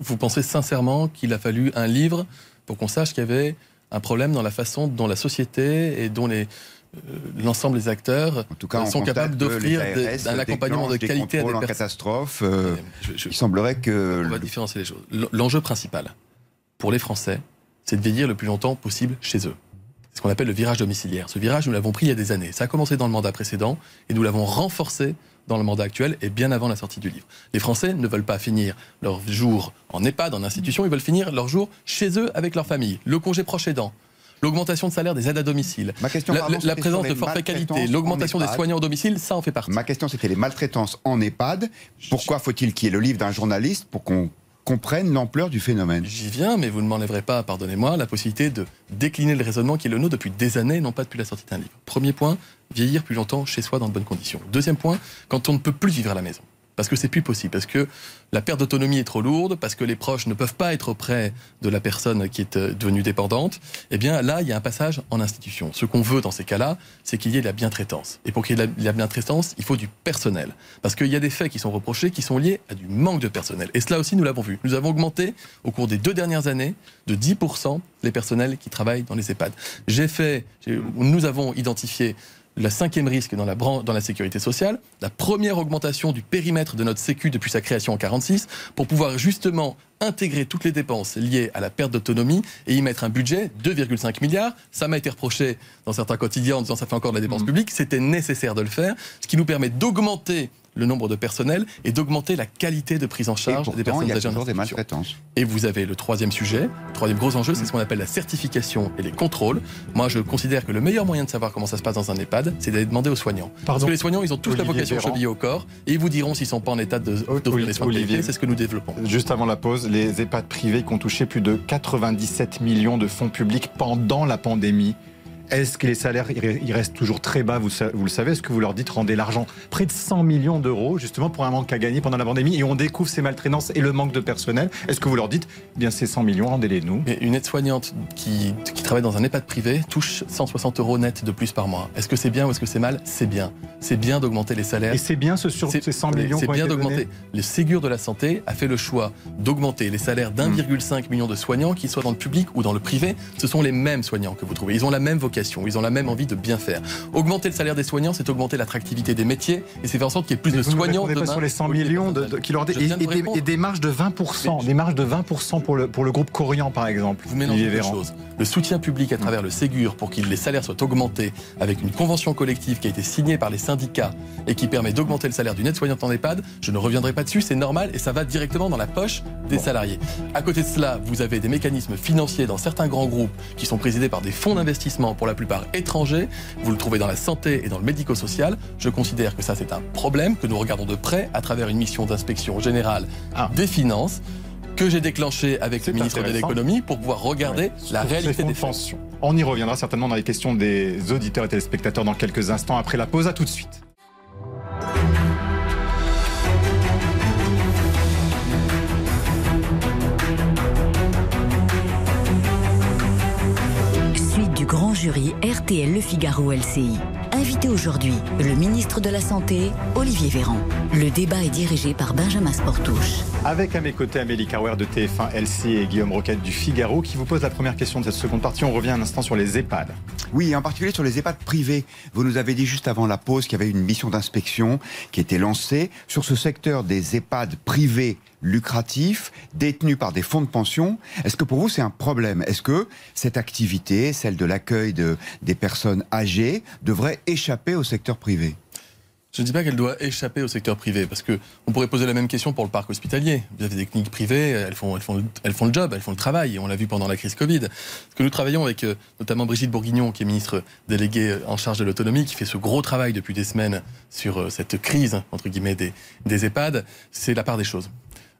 Vous pensez sincèrement qu'il a fallu un livre pour qu'on sache qu'il y avait un problème dans la façon dont la société et dont les euh, l'ensemble des acteurs En tout cas, on sont capables d'offrir un accompagnement de déclenchent des qualité à des personnes. catastrophe. euh, Je- je- il semblerait que On va le- différencier les choses. L'enjeu principal pour les Français, c'est de vieillir le plus longtemps possible chez eux. C'est ce qu'on appelle le virage domiciliaire. Ce virage, nous l'avons pris il y a des années. Ça a commencé dans le mandat précédent et nous l'avons renforcé dans le mandat actuel et bien avant la sortie du livre. Les Français ne veulent pas finir leur jour en EHPAD, en institution, ils veulent finir leur jour chez eux avec leur famille. Le congé proche aidant, l'augmentation de salaire des aides à domicile, Ma question, la, pardon, présence de forfait qualité, l'augmentation en des soignants au domicile, ça en fait partie. Ma question, c'était les maltraitances en EHPAD. Pourquoi faut-il qu'il y ait le livre d'un journaliste pour qu'on comprenne l'ampleur du phénomène J'y viens, mais vous ne m'enlèverez pas, pardonnez-moi, la possibilité de décliner le raisonnement qui est le nôtre depuis des années, non pas depuis la sortie d'un livre. Premier point, vieillir plus longtemps chez soi dans de bonnes conditions. Deuxième point, quand on ne peut plus vivre à la maison. Parce que c'est plus possible, parce que la perte d'autonomie est trop lourde, parce que les proches ne peuvent pas être auprès de la personne qui est euh, devenue dépendante, eh bien là, il y a un passage en institution. Ce qu'on veut dans ces cas-là, c'est qu'il y ait de la bientraitance. Et pour qu'il y ait de la- bientraitance, il faut du personnel. Parce qu'il y a des faits qui sont reprochés qui sont liés à du manque de personnel. Et cela aussi, nous l'avons vu. Nous avons augmenté au cours des deux dernières années de 10% les personnels qui travaillent dans les EHPAD. J'ai fait, nous avons identifié la cinquième risque dans la, bran- dans la sécurité sociale, la première augmentation du périmètre de notre Sécu depuis sa création en 46, pour pouvoir justement intégrer toutes les dépenses liées à la perte d'autonomie et y mettre un budget 2,5 milliards. Ça m'a été reproché dans certains quotidiens en disant ça fait encore de la dépense publique. C'était nécessaire de le faire, ce qui nous permet d'augmenter le nombre de personnels et d'augmenter la qualité de prise en Et charge pourtant, des personnes il y a âgées en toujours des maltraitances. Et vous avez le troisième sujet, le troisième gros enjeu, c'est ce qu'on appelle la certification et les contrôles. Moi, je considère que le meilleur moyen de savoir comment ça se passe dans un EHPAD, c'est d'aller demander aux soignants. Parce que les soignants, ils ont tous la vocation Véran. chevillée au corps et ils vous diront s'ils sont pas en état de- d'offrir les soins de Olivier. qualité. C'est ce que nous développons. Juste avant la pause, les EHPAD privés qui ont touché plus de 97 millions de fonds publics pendant la pandémie. Est-ce que les salaires ils restent toujours très bas vous, le savez? Est-ce que vous leur dites rendez l'argent? Près de 100 millions d'euros, justement, pour un manque à gagner pendant la pandémie, et on découvre ces maltraitances et le manque de personnel. Est-ce que vous leur dites, eh bien ces 100 millions, rendez-les nous Mais une aide-soignante qui, qui travaille dans un EHPAD privé touche 160 euros net de plus par mois. Est-ce que c'est bien ou est-ce que c'est mal? C'est bien. C'est bien d'augmenter les salaires. Et c'est bien ce sur C'est- ces 100 millions C'est bien d'augmenter. Le Ségur de la santé a fait le choix d'augmenter les salaires d'1,5 million de soignants, qu'ils soient dans le public ou dans le privé. Ce sont les mêmes soignants que vous trouvez. Ils ont la même vocation, ils ont la même envie de bien faire. Augmenter le salaire des soignants, c'est augmenter l'attractivité des métiers et c'est faire en sorte qu'il y ait plus Mais de soignants pas sur les 100 au lieu des millions de, personnels. de- qui leur et, et des, répondre. et des marges de 20%, Mais- des marges de 20% pour le, pour le groupe Corian par exemple. Vous mélangez deux choses. Le soutien public à travers le Ségur pour que les salaires soient augmentés avec une convention collective qui a été signée par les syndicats et qui permet d'augmenter le salaire d'une aide-soignante en EHPAD, je ne reviendrai pas dessus, c'est normal et ça va directement dans la poche des salariés. À côté de cela, vous avez des mécanismes financiers dans certains grands groupes qui sont présidés par des fonds d'investissement pour la plupart étrangers. Vous le trouvez dans la santé et dans le médico-social. Je considère que ça c'est un problème que nous regardons de près à travers une mission d'inspection générale Ah. des finances. que j'ai déclenché avec le ministre de l'économie pour pouvoir regarder la réalité des de faits. pension. On y reviendra certainement dans les questions des auditeurs et téléspectateurs dans quelques instants après la pause. À tout de suite. Grand jury RTL Le Figaro LCI. Invité aujourd'hui, le ministre de la Santé, Olivier Véran. Le débat est dirigé par Benjamin Sportouche. Avec à mes côtés Amélie Carwer de TF1 LC et Guillaume Roquette du Figaro qui vous pose la première question de cette seconde partie. On revient un instant sur les EHPAD. Oui, en particulier sur les EHPAD privés. Vous nous avez dit juste avant la pause qu'il y avait une mission d'inspection qui était lancée sur ce secteur des EHPAD privés lucratifs, détenus par des fonds de pension. Est-ce que pour vous c'est un problème? Est-ce que cette activité, celle de l'accueil de, des personnes âgées, devrait échapper au secteur privé? Je ne dis pas qu'elle doit échapper au secteur privé, parce que on pourrait poser la même question pour le parc hospitalier. Vous avez des cliniques privées, elles font, elles font, le- elles font le job, elles font le travail, et on l'a vu pendant la crise Covid. Parce que nous travaillons avec euh, notamment Brigitte Bourguignon, qui est ministre déléguée euh, en charge de l'autonomie, qui fait ce gros travail depuis des semaines sur euh, cette crise, entre guillemets, des, des EHPAD, c'est la part des choses.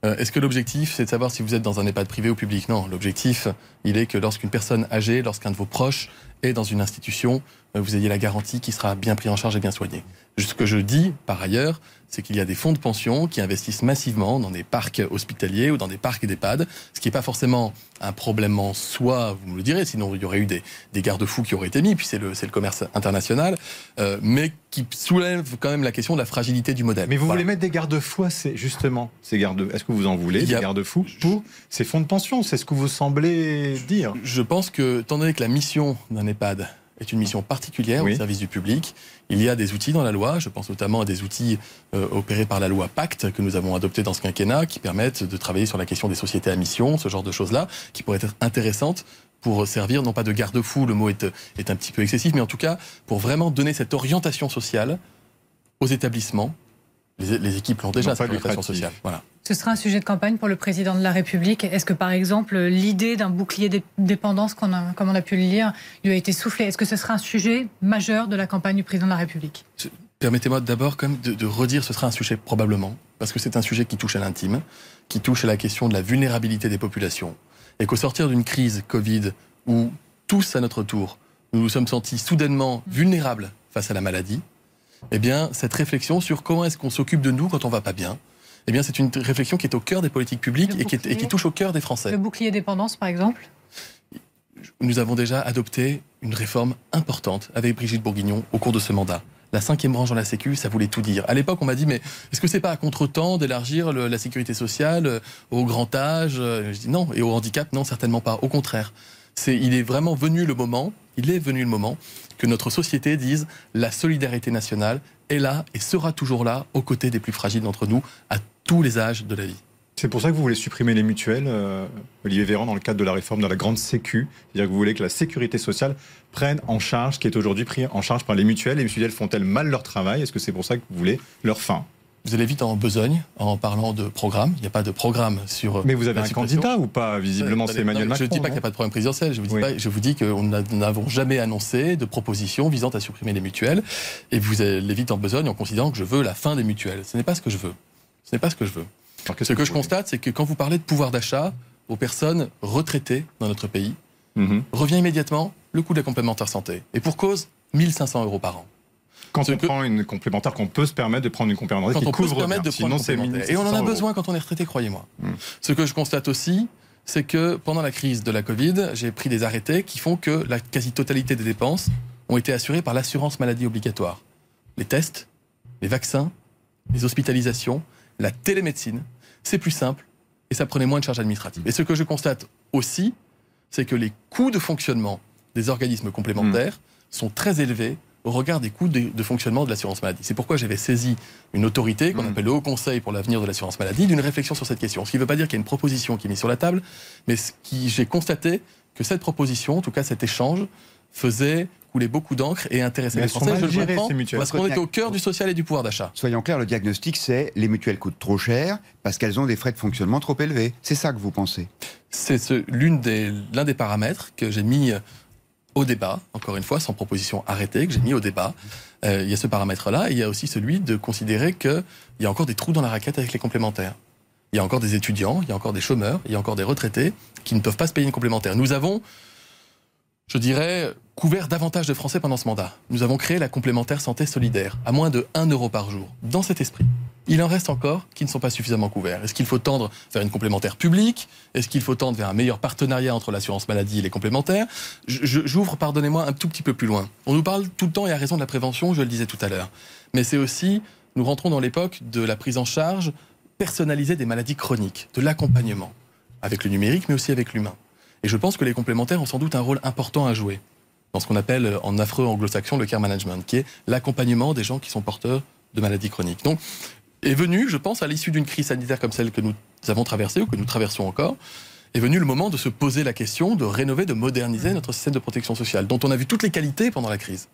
Euh, Est-ce que l'objectif, c'est de savoir si vous êtes dans un EHPAD privé ou public? Non, l'objectif, il est que lorsqu'une personne âgée, lorsqu'un de vos proches est dans une institution, euh, vous ayez la garantie qu'il sera bien pris en charge et bien soigné. Ce que je dis, par ailleurs, c'est qu'il y a des fonds de pension qui investissent massivement dans des parcs hospitaliers ou dans des parcs d'EHPAD, ce qui n'est pas forcément un problème en soi, vous me le direz, sinon il y aurait eu des, des garde-fous qui auraient été mis, puis c'est le, commerce international, euh, mais qui soulève quand même la question de la fragilité du modèle. Mais vous Voilà. voulez mettre des garde-fous, c'est justement ces garde. Est-ce que vous en voulez a- des garde-fous pour ces fonds de pension? C'est ce que vous semblez dire. Je pense que, étant donné que la mission d'un EHPAD est une mission particulière Oui. au service du public, il y a des outils dans la loi, je pense notamment à des outils euh, opérés par la loi Pacte que nous avons adopté dans ce quinquennat, qui permettent de travailler sur la question des sociétés à mission, ce genre de choses-là, qui pourraient être intéressantes pour servir, non pas de garde-fou, le mot est, est un petit peu excessif, mais en tout cas pour vraiment donner cette orientation sociale aux établissements. Les, les équipes l'ont déjà, cette lucrative. sociale. Voilà. Ce sera un sujet de campagne pour le président de la République. Est-ce que, par exemple, l'idée d'un bouclier dé- dépendance, a, comme on a pu le lire, lui a été soufflée? Est-ce que ce sera un sujet majeur de la campagne du président de la République? Permettez-moi d'abord quand même de, de redire, ce sera un sujet probablement, parce que c'est un sujet qui touche à l'intime, qui touche à la question de la vulnérabilité des populations, et qu'au sortir d'une crise Covid où tous à notre tour nous nous sommes sentis soudainement vulnérables face à la maladie, eh bien cette réflexion sur comment est-ce qu'on s'occupe de nous quand on va pas bien, eh bien c'est une réflexion qui est au cœur des politiques publiques et qui, est- et qui bouclier. touche au cœur des Français Le bouclier dépendance, par exemple? Nous avons déjà adopté une réforme importante avec Brigitte Bourguignon au cours de ce mandat. La cinquième branche dans la Sécu, ça voulait tout dire. À l'époque, on m'a dit, mais est-ce que c'est pas à contre-temps d'élargir la sécurité sociale euh, au grand âge Euh, Je dis non. Et au handicap, non, certainement pas. Au contraire. Il est vraiment venu le moment, il est venu le moment que notre société dise la solidarité nationale est là et sera toujours là aux côtés des plus fragiles d'entre nous à tous les âges de la vie. C'est pour ça que vous voulez supprimer les mutuelles, euh, Olivier Véran, dans le cadre de la réforme de la grande Sécu. C'est-à-dire que vous voulez que la sécurité sociale prenne en charge, qui est aujourd'hui pris en charge par les mutuelles. Les mutuelles font-elles mal leur travail? Est-ce que c'est pour ça que vous voulez leur fin? Vous allez vite en besogne en parlant de programme. Il n'y a pas de programme sur. Mais vous avez un candidat ou pas Visiblement, c'est Attendez, Emmanuel non, Macron. Je ne dis pas qu'il n'y a pas de problème présidentiel. Je vous dis, Oui. pas- je vous dis que nous n'avons jamais annoncé de proposition visant à supprimer les mutuelles. Et vous allez vite en besogne en considérant que je veux la fin des mutuelles. Ce n'est pas ce que je veux. Ce n'est pas ce que je veux. Alors, Ce que je constate, c'est que quand vous parlez de pouvoir d'achat aux personnes retraitées dans notre pays, Mhm. revient immédiatement le coût de la complémentaire santé. Et pour cause, 1500 euros par an. Quand on prend une complémentaire, qu'on peut se permettre de prendre une complémentaire quand qui on peut se couvre permettre bien. de prendre Sinon, une. Et on en 1600 a euros. besoin quand on est retraité, croyez-moi. Mm. Ce que je constate aussi, c'est que pendant la crise de la Covid, j'ai pris des arrêtés qui font que la quasi-totalité des dépenses ont été assurées par l'assurance maladie obligatoire. Les tests, les vaccins, les hospitalisations, la télémédecine, c'est plus simple et ça prenait moins de charges administratives. Et ce que je constate aussi, c'est que les coûts de fonctionnement des organismes complémentaires sont très élevés au regard des coûts de, de fonctionnement de l'assurance maladie. C'est pourquoi j'avais saisi une autorité qu'on Mm. appelle le Haut Conseil pour l'avenir de l'assurance maladie d'une réflexion sur cette question. Ce qui ne veut pas dire qu'il y a une proposition qui est mise sur la table, mais ce qui j'ai constaté que cette proposition, en tout cas cet échange, faisait couler beaucoup d'encre et intéressait les Français. Je le comprends, parce qu'on était au cœur du social et du pouvoir d'achat. Soyons clairs, le diagnostic, c'est les mutuelles coûtent trop cher parce qu'elles ont des frais de fonctionnement trop élevés. C'est ça que vous pensez? C'est ce- des- l'un des paramètres que j'ai mis au débat, encore une fois, sans proposition arrêtée, que j'ai mis au débat. Euh, il y a ce paramètre-là, et il y a aussi celui de considérer qu'il y a encore des trous dans la raquette avec les complémentaires. Il y a encore des étudiants, il y a encore des chômeurs, il y a encore des retraités qui ne peuvent pas se payer une complémentaire. Nous avons, je dirais, couvert davantage de Français pendant ce mandat. Nous avons créé la complémentaire santé solidaire à moins de 1 euro par jour. Dans cet esprit, il en reste encore qui ne sont pas suffisamment couverts. Est-ce qu'il faut tendre vers une complémentaire publique? Est-ce qu'il faut tendre vers un meilleur partenariat entre l'assurance maladie et les complémentaires? J'ouvre, pardonnez-moi, un tout petit peu plus loin. On nous parle tout le temps et à raison de la prévention, je le disais tout à l'heure. Mais c'est aussi, nous rentrons dans l'époque de la prise en charge personnalisée des maladies chroniques, de l'accompagnement, avec le numérique mais aussi avec l'humain. Et je pense que les complémentaires ont sans doute un rôle important à jouer dans ce qu'on appelle euh, en affreux anglo-saxon le care management, qui est l'accompagnement des gens qui sont porteurs de maladies chroniques. Donc, est venu, je pense, à l'issue d'une crise sanitaire comme celle que nous avons traversée ou que nous traversons encore, est venu le moment de se poser la question de rénover, de moderniser notre système de protection sociale, dont on a vu toutes les qualités pendant la crise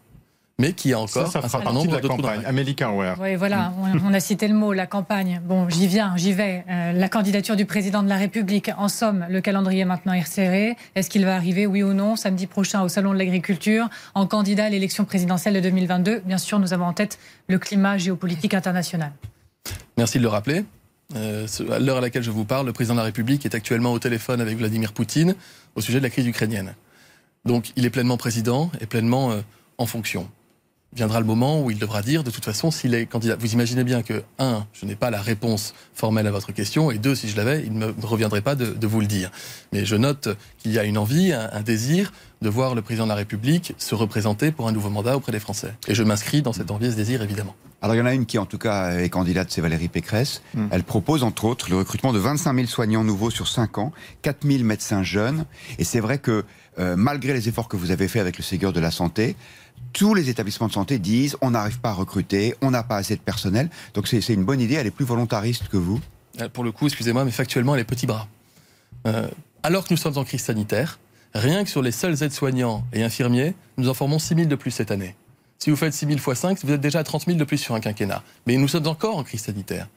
mais qui a encore un certain nombre de campagne. Amélie Oui, voilà, on, a cité le mot, la campagne. Bon, j'y viens, j'y vais. Euh, la candidature du président de la République, en somme, le calendrier maintenant est resserré. Est-ce qu'il va arriver, oui ou non, samedi prochain au Salon de l'Agriculture, en candidat à l'élection présidentielle de 2022 Bien sûr, nous avons en tête le climat géopolitique international. Merci de le rappeler. Euh, à l'heure à laquelle je vous parle, le président de la République est actuellement au téléphone avec Vladimir Poutine au sujet de la crise ukrainienne. Donc il est pleinement président et pleinement euh, en fonction viendra le moment où il devra dire, de toute façon, s'il est candidat. Vous imaginez bien que, un, je n'ai pas la réponse formelle à votre question, et deux, si je l'avais, il ne me reviendrait pas de, vous le dire. Mais je note qu'il y a une envie, un, désir de voir le président de la République se représenter pour un nouveau mandat auprès des Français. Et je m'inscris dans cette envie et ce désir, évidemment. Alors il y en a une qui en tout cas est candidate, c'est Valérie Pécresse. Hmm. Elle propose entre autres le recrutement de 25 000 soignants nouveaux sur 5 ans, 4 000 médecins jeunes. Et c'est vrai que euh, malgré les efforts que vous avez faits avec le Ségur de la Santé, tous les établissements de santé disent on n'arrive pas à recruter, on n'a pas assez de personnel. Donc c'est une bonne idée, elle est plus volontariste que vous. Euh, pour le coup, excusez-moi, mais factuellement, elle est petits bras. Euh, alors que nous sommes en crise sanitaire, rien que sur les seuls aides-soignants et infirmiers, nous en formons 6 000 de plus cette année. Si vous faites 6 000 x 5, vous êtes déjà à 30 000 de plus sur un quinquennat. Mais nous sommes encore en crise sanitaire.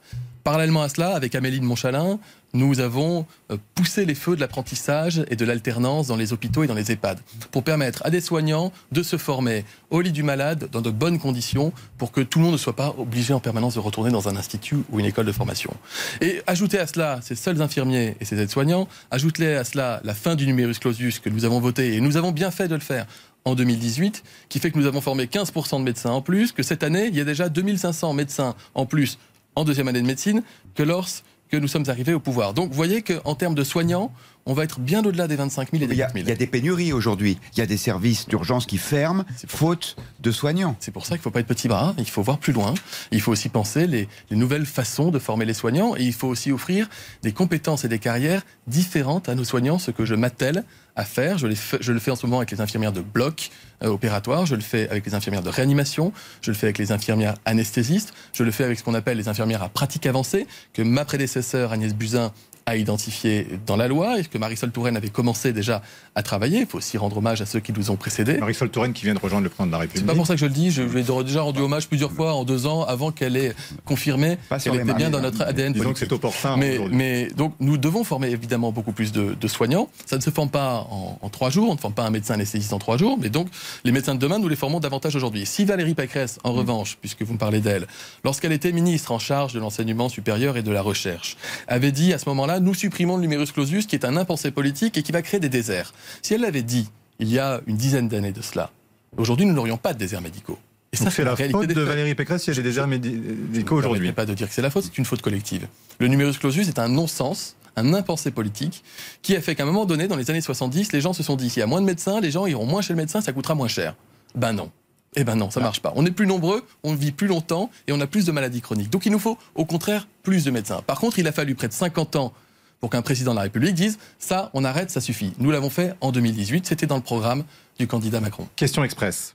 Parallèlement à cela, avec Amélie de Montchalin, nous avons euh, poussé les feux de l'apprentissage et de l'alternance dans les hôpitaux et dans les EHPAD pour permettre à des soignants de se former au lit du malade dans de bonnes conditions pour que tout le monde ne soit pas obligé en permanence de retourner dans un institut ou une école de formation. Et ajouter à cela ces seuls infirmiers et ces aides-soignants, ajouter à cela la fin du numerus clausus que nous avons voté et nous avons bien fait de le faire en 2018, qui fait que nous avons formé 15% de médecins en plus, que cette année, il y a déjà 2500 médecins en plus en deuxième année de médecine que lorsque nous sommes arrivés au pouvoir. Donc vous voyez qu'en termes de soignants, on va être bien au-delà des 25 000 et des 000. Il y a des pénuries aujourd'hui. Il y a des services d'urgence qui ferment, faute de soignants. C'est pour ça qu'il ne faut pas être petit bras, il faut voir plus loin. Il faut aussi penser les, les, nouvelles façons de former les soignants et il faut aussi offrir des compétences et des carrières différentes à nos soignants, ce que je m'attelle à faire. Je, je, le fais en ce moment avec les infirmières de bloc euh, opératoire, je le fais avec les infirmières de réanimation, je le fais avec les infirmières anesthésistes, je le fais avec ce qu'on appelle les infirmières à pratique avancée, que ma prédécesseur Agnès Buzyn à identifier dans la loi et que Marisol Touraine avait commencé déjà à travailler? Il faut aussi rendre hommage à ceux qui nous ont précédés. Marisol Touraine qui vient de rejoindre le président de la République. C'est pas pour ça que je le dis. Je lui ai déjà rendu hommage plusieurs fois en deux ans avant qu'elle ait confirmé qu'elle était bien dans notre ADN Disons que c'est opportun. Mais, mais, donc nous devons former évidemment beaucoup plus de, soignants. Ça ne se forme pas en, trois jours. On ne forme pas un médecin anesthésiste en trois jours. Mais donc les médecins de demain, nous les formons davantage aujourd'hui. Si Valérie Pécresse, en revanche, puisque vous me parlez d'elle, lorsqu'elle était ministre en charge de l'enseignement supérieur et de la recherche, avait dit à ce moment-là, nous supprimons le numéro clausus, qui est un impensé politique et qui va créer des déserts. Si elle l'avait dit il y a une dizaine d'années de cela, aujourd'hui, nous n'aurions pas de déserts médicaux. Et ça, c'est la, faute de Valérie Pécresse y a des déserts médicaux aujourd'hui. Je ne pas de dire que c'est la faute, c'est une faute collective. Le numerus clausus est un non-sens, un impensé politique, qui a fait qu'à un moment donné, dans les années 70, les gens se sont dit s'il y a moins de médecins, les gens iront moins chez le médecin, ça coûtera moins cher. Ben non. Eh ben non, ça marche pas. On est plus nombreux, on vit plus longtemps et on a plus de maladies chroniques. Donc il nous faut au contraire plus de médecins. Par contre, il a fallu près de 50 ans pour qu'un président de la République dise ça, on arrête, ça suffit. Nous l'avons fait en 2018, c'était dans le programme du candidat Macron. Question express.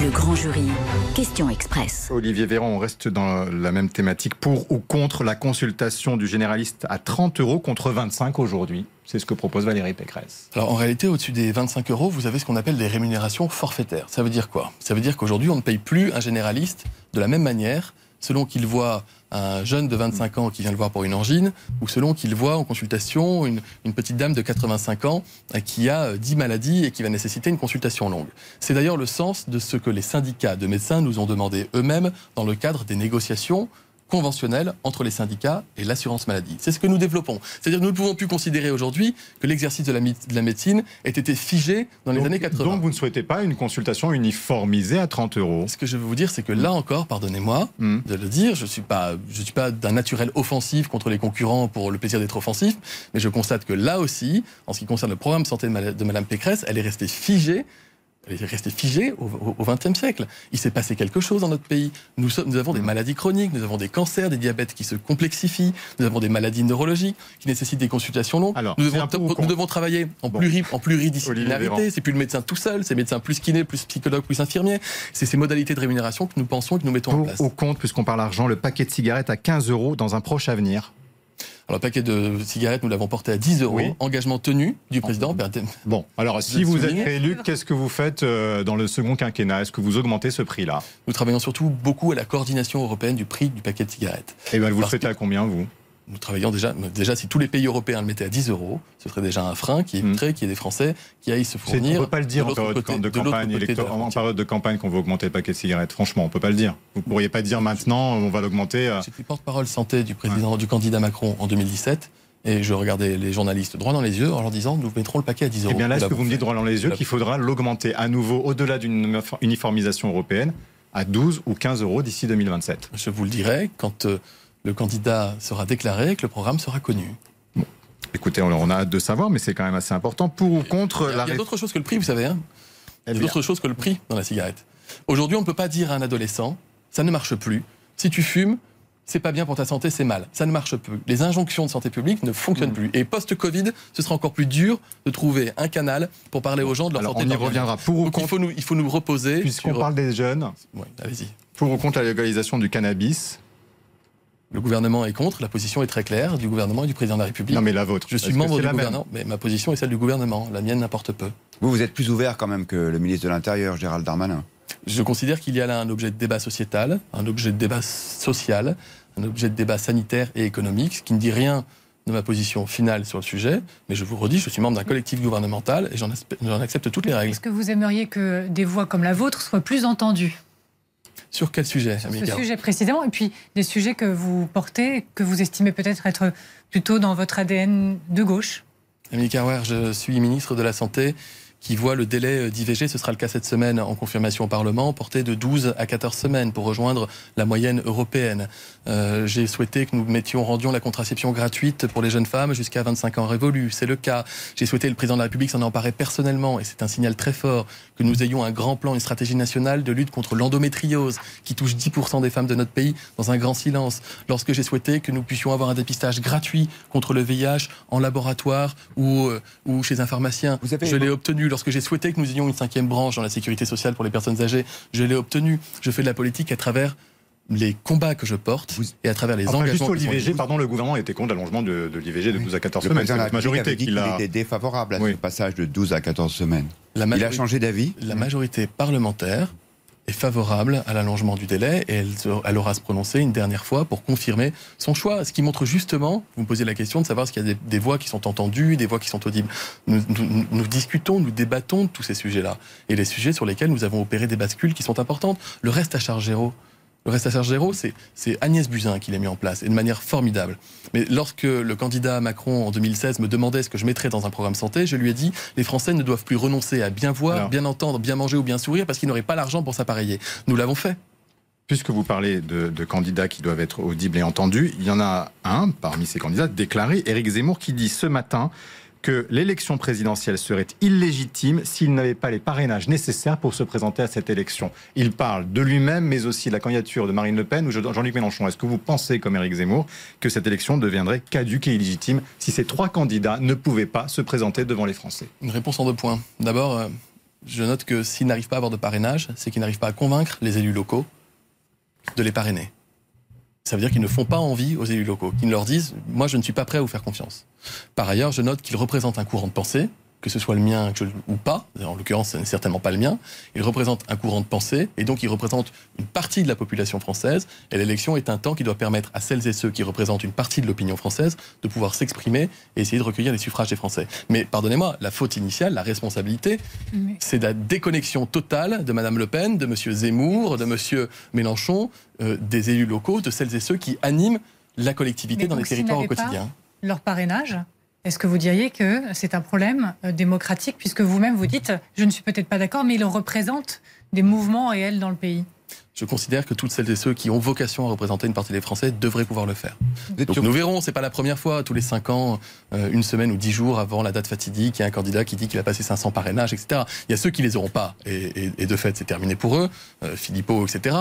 Le grand jury, question express. Olivier Véran, on reste dans la même thématique. Pour ou contre la consultation du généraliste à 30 euros contre 25 aujourd'hui? C'est ce que propose Valérie Pécresse. Alors en réalité, au-dessus des 25 euros, vous avez ce qu'on appelle des rémunérations forfaitaires. Ça veut dire quoi? Ça veut dire qu'aujourd'hui, on ne paye plus un généraliste de la même manière selon qu'il voit un jeune de 25 ans qui vient le voir pour une angine, ou selon qu'il voit en consultation une, petite dame de 85 ans euh, qui a 10 euh, maladies et qui va nécessiter une consultation longue. C'est d'ailleurs le sens de ce que les syndicats de médecins nous ont demandé eux-mêmes dans le cadre des négociations conventionnel entre les syndicats et l'assurance maladie. C'est ce que nous développons. C'est-à-dire nous ne pouvons plus considérer aujourd'hui que l'exercice de la, de la, médecine ait été figé dans les donc, années 80. Donc vous ne souhaitez pas une consultation uniformisée à 30 euros? Ce que je veux vous dire, c'est que là encore, pardonnez-moi Mm. de le dire, je ne suis pas, je suis pas d'un naturel offensif contre les concurrents pour le plaisir d'être offensif, mais je constate que là aussi, en ce qui concerne le programme santé de Madame Pécresse, elle est restée figée est restée figée au XXe siècle. Il s'est passé quelque chose dans notre pays. Nous, sommes, nous avons des maladies chroniques, nous avons des cancers, des diabètes qui se complexifient, nous avons des maladies neurologiques qui nécessitent des consultations longues. Alors, nous, devons, nous travailler en, Bon. pluri, en pluridisciplinarité. C'est plus le médecin tout seul, c'est médecin plus kiné, plus psychologue, plus infirmier. C'est ces modalités de rémunération que nous pensons et que nous mettons en place. ou contre, puisqu'on parle argent, le paquet de cigarettes à 15 euros dans un proche avenir Alors, le paquet de cigarettes, nous l'avons porté à 10 euros. Oui. Engagement tenu du président. Permettez- Bon, alors si vous êtes réélu, qu'est-ce que vous faites euh, dans le second quinquennat? Est-ce que vous augmentez ce prix-là? Nous travaillons surtout beaucoup à la coordination européenne du prix du paquet de cigarettes. Eh bien, vous le faites que- à combien, vous? Nous travaillons déjà, déjà si tous les pays européens le mettaient à 10 euros, ce serait déjà un frein qui éviterait qu'il y ait des Français qui aillent se C'est- On fournir. ne peut pas le dire de en l'autre période côté- de, campagne côté de en période de campagne qu'on veut augmenter le paquet de cigarettes. Franchement, on peut pas le dire. Vous pourriez pas dire maintenant, on va l'augmenter. euh, J'étais porte-parole santé du président, du candidat Macron en 2017. Et je regardais les journalistes droit dans les yeux en leur disant nous mettrons le paquet à 10 euros. Eh bien là, Nous ce que vous me dites droit dans les yeux, qu'il faudra l'augmenter à nouveau au-delà d'une uniformisation européenne à 12 ou 15 euros d'ici 2027. Je vous le dirai quand euh, le candidat sera déclaré et que le programme sera connu. Écoutez, on a hâte de savoir, mais c'est quand même assez important. Pour ou contre Il la il y a d'autres choses que le prix, vous savez. Hein Il y a d'autres choses que le prix dans la cigarette. Aujourd'hui, on ne peut pas dire à un adolescent, ça ne marche plus. Si tu fumes, c'est pas bien pour ta santé, c'est mal. Ça ne marche plus. Les injonctions de santé publique ne Mm. fonctionnent plus. Et post-Covid, ce sera encore plus dur de trouver un canal pour parler aux gens de leur Alors, santé. on y reviendra. Pour ou Donc il contre, faut nous, il faut nous reposer. puisqu'on sur- parle des jeunes, Ouais, allez-y. pour ou contre la légalisation du cannabis Le gouvernement est contre. La position est très claire du gouvernement et du président de la République. Non, mais la vôtre. Je suis membre du gouvernement, mais ma position est celle du gouvernement. La mienne n'importe peu. Vous, vous êtes plus ouvert quand même que le ministre de l'Intérieur, Gérald Darmanin. Je considère qu'il y a là un objet de débat sociétal, un objet de débat social, un objet de débat sanitaire et économique, ce qui ne dit rien de ma position finale sur le sujet, mais je vous redis, je suis membre d'un collectif gouvernemental et j'en accepte toutes les règles. Est-ce que vous aimeriez que des voix comme la vôtre soient plus entendues? Sur quel sujet, sur ce sujet précisément Et puis des sujets que vous portez, que vous estimez peut-être être plutôt dans votre ADN de gauche. Amélie Carwer, je suis ministre de la Santé qui voit le délai d'IVG, ce sera le cas cette semaine en confirmation au Parlement, porté de 12 à 14 semaines pour rejoindre la moyenne européenne. Euh, J'ai souhaité que nous mettions, rendions la contraception gratuite pour les jeunes femmes jusqu'à 25 ans révolus. C'est le cas. J'ai souhaité, le président de la République s'en emparer personnellement, et c'est un signal très fort, que nous ayons un grand plan, une stratégie nationale de lutte contre l'endométriose, qui touche 10% des femmes de notre pays dans un grand silence. Lorsque j'ai souhaité que nous puissions avoir un dépistage gratuit contre le VIH en laboratoire ou, euh, ou chez un pharmacien, Vous avez- je l'ai obtenu. Lorsque j'ai souhaité que nous ayons une cinquième branche dans la sécurité sociale pour les personnes âgées, je l'ai obtenu. Je fais de la politique à travers les combats que je porte Vous- et à travers les Enfin, juste engagements sont l'IVG, pardon, le gouvernement était contre l'allongement de, de l'IVG de 12 à 14 Le semaines. la majorité dit qui qu'il l'a. était défavorable à Oui. ce passage de 12 à 14 semaines. La Il a changé d'avis la majorité parlementaire est favorable à l'allongement du délai et elle, elle aura à se prononcer une dernière fois pour confirmer son choix. Ce qui montre justement, vous me posez la question de savoir s'il y a des, des voix qui sont entendues, des voix qui sont audibles. Nous, nous- nous discutons, nous débattons de tous ces sujets-là et les sujets sur lesquels nous avons opéré des bascules qui sont importantes. Le reste à charge zéro. Le reste à charge zéro, c'est c'est Agnès Buzyn qui l'a mis en place, et de manière formidable. Mais lorsque le candidat Macron, en 2016, me demandait ce que je mettrais dans un programme santé, je lui ai dit, les Français ne doivent plus renoncer à bien voir, Alors. bien entendre, bien manger ou bien sourire, parce qu'ils n'auraient pas l'argent pour s'appareiller. Nous l'avons fait. Puisque vous parlez de, de candidats qui doivent être audibles et entendus, il y en a un parmi ces candidats déclaré, Éric Zemmour, qui dit ce matin que l'élection présidentielle serait illégitime s'il n'avait pas les parrainages nécessaires pour se présenter à cette élection. Il parle de lui-même, mais aussi de la candidature de Marine Le Pen ou Jean-Luc Mélenchon. Est-ce que vous pensez, comme Éric Zemmour, que cette élection deviendrait caduque et illégitime si ces trois candidats ne pouvaient pas se présenter devant les Français? Une réponse en deux points. D'abord, euh, je note que s'ils n'arrivent pas à avoir de parrainage, c'est qu'ils n'arrivent pas à convaincre les élus locaux de les parrainer. Ça veut dire qu'ils ne font pas envie aux élus locaux, qu'ils leur disent Moi, je ne suis pas prêt à vous faire confiance. Par ailleurs, je note qu'ils représentent un courant de pensée que ce soit le mien ou pas, en l'occurrence, ce n'est certainement pas le mien, il représente un courant de pensée et donc il représente une partie de la population française. Et l'élection est un temps qui doit permettre à celles et ceux qui représentent une partie de l'opinion française de pouvoir s'exprimer et essayer de recueillir les suffrages des Français. Mais pardonnez-moi, la faute initiale, la responsabilité, c'est la déconnexion totale de Mme Le Pen, de M. Zemmour, de M. Mélenchon, euh, des élus locaux, de celles et ceux qui animent la collectivité dans les territoires au quotidien. Leur parrainage est-ce que vous diriez que c'est un problème euh, démocratique, puisque vous-même vous dites, je ne suis peut-être pas d'accord, mais il représente des mouvements réels dans le pays? Je considère que toutes celles et ceux qui ont vocation à représenter une partie des Français devraient pouvoir le faire. Donc nous verrons, c'est pas la première fois, tous les cinq ans, euh, une semaine ou dix jours avant la date fatidique, il y a un candidat qui dit qu'il a passé 500 parrainages, etc. Il y a ceux qui les auront pas, et, de fait c'est terminé pour eux, euh, Philippot, etc.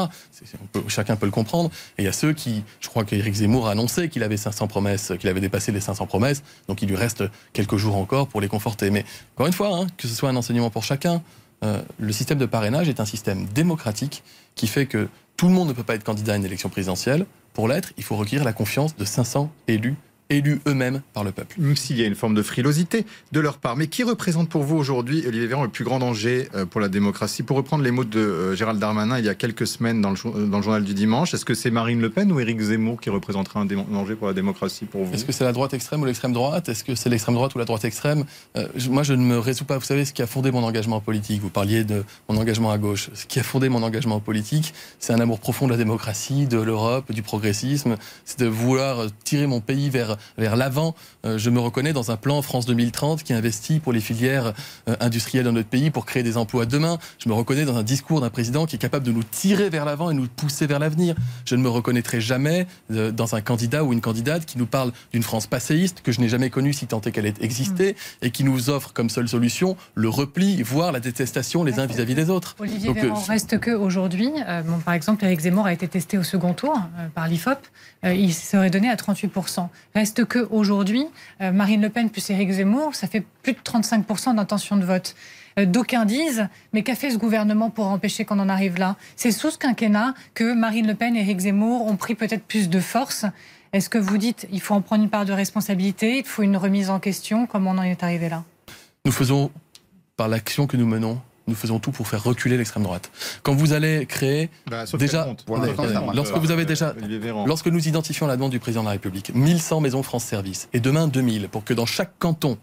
chacun peut le comprendre. Et il y a ceux qui, je crois qu'Éric Zemmour a annoncé qu'il avait 500 promesses, qu'il avait dépassé les 500 promesses, donc il lui reste quelques jours encore pour les conforter. Mais encore une fois, hein, que ce soit un enseignement pour chacun, euh, le système de parrainage est un système démocratique qui fait que tout le monde ne peut pas être candidat à une élection présidentielle. Pour l'être, il faut requérir la confiance de 500 élus élus eux-mêmes par le peuple. Même s'il y a une forme de frilosité de leur part. Mais qui représente pour vous aujourd'hui, Olivier Véran, le plus grand danger euh, pour la démocratie? Pour reprendre les mots de euh, Gérald Darmanin il y a quelques semaines dans le, euh, dans le journal du dimanche, est-ce que c'est Marine Le Pen ou Éric Zemmour qui représentera un danger pour la démocratie pour vous? Est-ce que c'est la droite extrême ou l'extrême droite? Est-ce que c'est l'extrême droite ou la droite extrême? Moi, je ne me résous pas. Vous savez, ce qui a fondé mon engagement politique, vous parliez de mon engagement à gauche, ce qui a fondé mon engagement politique, c'est un amour profond de la démocratie, de l'Europe, du progressisme, c'est de vouloir tirer mon pays vers, vers l'avant euh, je me reconnais dans un plan France 2030 qui investit pour les filières euh, industrielles dans notre pays pour créer des emplois demain. Je me reconnais dans un discours d'un président qui est capable de nous tirer vers l'avant et nous pousser vers l'avenir. Je ne me reconnaîtrai jamais euh, dans un candidat ou une candidate qui nous parle d'une France passéiste que je n'ai jamais connue si tant est qu'elle ait existé mm. et qui nous offre comme seule solution le repli, voire la détestation les uns vis-à-vis des autres. Olivier Donc, Véran, reste que aujourd'hui, bon, par exemple, Eric Zemmour a été testé au second tour par l'IFOP. il serait donné à 38%. Reste que aujourd'hui aujourd'hui, euh, Marine Le Pen plus Éric Zemmour, ça fait plus de 35% d'intention de vote. Euh, d'aucuns disent, mais qu'a fait ce gouvernement pour empêcher qu'on en arrive là? C'est sous ce quinquennat que Marine Le Pen et Éric Zemmour ont pris peut-être plus de force. Est-ce que vous dites il faut en prendre une part de responsabilité, il faut une remise en question? Comment on en est arrivé là? Nous faisons, par l'action que nous menons, nous faisons tout pour faire reculer l'extrême droite. Quand vous allez créer bah, déjà, lorsque vous avez déjà, lorsque nous identifions la demande du président de la République, 1100 maisons France Service et demain 2000 pour que dans chaque canton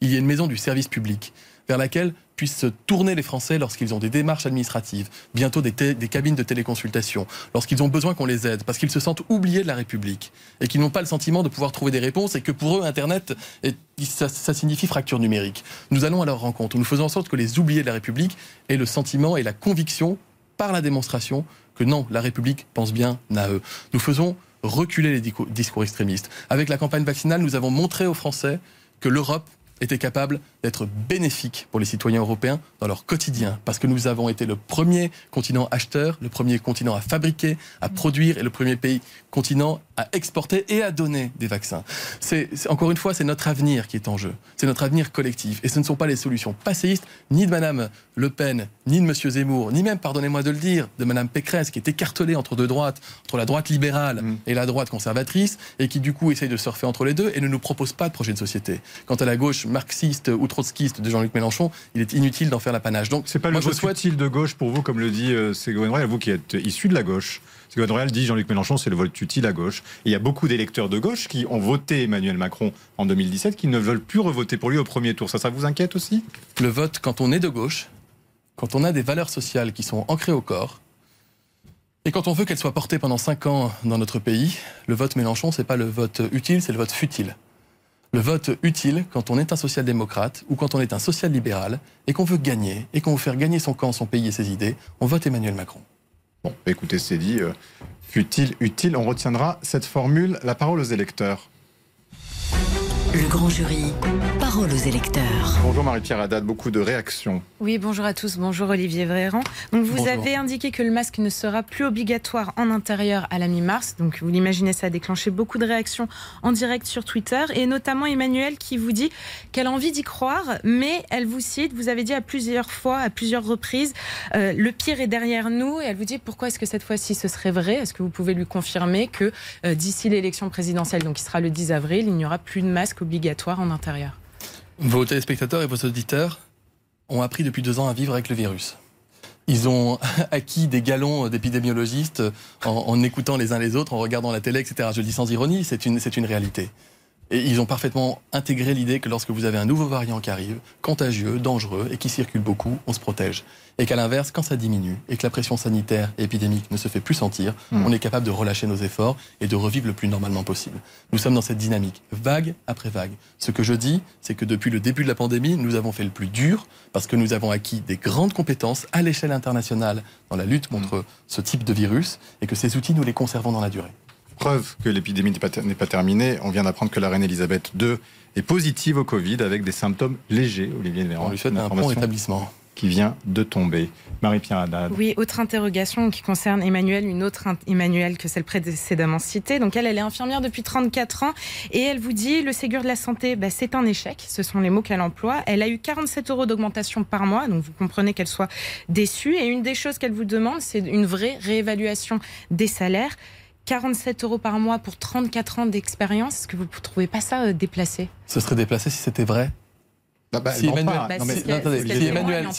il y ait une maison du service public vers laquelle puissent se tourner les Français lorsqu'ils ont des démarches administratives, bientôt des, cabines de téléconsultation, lorsqu'ils ont besoin qu'on les aide, parce qu'ils se sentent oubliés de la République et qu'ils n'ont pas le sentiment de pouvoir trouver des réponses et que pour eux, Internet, ça, ça, signifie fracture numérique. Nous allons à leur rencontre. Nous faisons en sorte que les oubliés de la République aient le sentiment et la conviction, par la démonstration, que non, la République pense bien à eux. Nous faisons reculer les discours extrémistes. Avec la campagne vaccinale, nous avons montré aux Français que l'Europe était capable d'être bénéfique pour les citoyens européens dans leur quotidien, parce que nous avons été le premier continent acheteur, le premier continent à fabriquer, à produire, et le premier pays continent à exporter et à donner des vaccins. C'est encore une fois, c'est notre avenir qui est en jeu. C'est notre avenir collectif. Et ce ne sont pas les solutions passéistes, ni de Madame Le Pen, ni de Monsieur Zemmour, ni même, pardonnez-moi de le dire, de Madame Pécresse, qui est écartelée entre deux droites, entre la droite libérale mm. et la droite conservatrice, et qui du coup essaye de surfer entre les deux et ne nous propose pas de projet de société. Quant à la gauche marxiste ou trotskiste de Jean-Luc Mélenchon, il est inutile d'en faire l'apanage. Donc, c'est pas le vote souhaite... utile de gauche pour vous, comme le dit euh, Ségolène Royal, vous qui êtes issu de la gauche. Ségolène Royal dit Jean-Luc Mélenchon, c'est le vote utile à gauche. il y a beaucoup d'électeurs de gauche qui ont voté Emmanuel Macron en 2017, qui ne veulent plus revoter pour lui au premier tour. Ça, ça vous inquiète aussi? Le vote, quand on est de gauche, quand on a des valeurs sociales qui sont ancrées au corps, et quand on veut qu'elles soient portées pendant cinq ans dans notre pays, le vote Mélenchon, c'est pas le vote utile, c'est le vote futile. Le vote utile, quand on est un social-démocrate ou quand on est un social-libéral et qu'on veut gagner et qu'on veut faire gagner son camp, son pays et ses idées, on vote Emmanuel Macron. Bon, écoutez, c'est dit. Euh, futile, utile, on retiendra cette formule. La parole aux électeurs. Le grand jury, parole aux électeurs. Bonjour Marie-Pierre Haddad, beaucoup de réactions. Oui, bonjour à tous, bonjour Olivier Véran. Donc vous avez indiqué que le masque ne sera plus obligatoire en intérieur à la mi-mars. Donc vous l'imaginez, ça a déclenché beaucoup de réactions en direct sur Twitter et notamment Emmanuel qui vous dit qu'elle a envie d'y croire, mais elle vous cite, vous avez dit à plusieurs fois, à plusieurs reprises, euh, le pire est derrière nous et elle vous dit pourquoi est-ce que cette fois-ci ce serait vrai? Est-ce que vous pouvez lui confirmer que euh, d'ici l'élection présidentielle, donc qui sera le 10 avril, il n'y aura plus de masque obligatoire en intérieur Vos téléspectateurs et vos auditeurs ont appris depuis deux ans à vivre avec le virus. Ils ont acquis des galons d'épidémiologistes en, en, écoutant les uns les autres, en regardant la télé, etc. Je le dis sans ironie, c'est une, une réalité. Et ils ont parfaitement intégré l'idée que lorsque vous avez un nouveau variant qui arrive, contagieux, dangereux et qui circule beaucoup, on se protège. Et qu'à l'inverse, quand ça diminue et que la pression sanitaire et épidémique ne se fait plus sentir, mmh. on est capable de relâcher nos efforts et de revivre le plus normalement possible. Nous sommes dans cette dynamique, vague après vague. Ce que je dis, c'est que depuis le début de la pandémie, nous avons fait le plus dur parce que nous avons acquis des grandes compétences à l'échelle internationale dans la lutte contre mmh. ce type de virus et que ces outils, nous les conservons dans la durée preuve que l'épidémie n'est pas, pas, terminée. On vient d'apprendre que la reine Elisabeth II est positive au Covid avec des symptômes légers, Olivier Véran. On lui souhaite un bon établissement qui vient de tomber. Marie-Pierre Haddad. Oui, autre interrogation qui concerne Emmanuel, une autre Emmanuel que celle précédemment citée. Donc elle, elle est infirmière depuis 34 ans et elle vous dit le Ségur de la santé, bah, c'est un échec. Ce sont les mots qu'elle emploie. Elle a eu 47 euros d'augmentation par mois, donc vous comprenez qu'elle soit déçue. Et une des choses qu'elle vous demande, c'est une vraie réévaluation des salaires. 47 euros par mois pour 34 ans d'expérience, est-ce que vous ne trouvez pas ça euh, déplacé? Ce serait déplacé si c'était vrai? Si,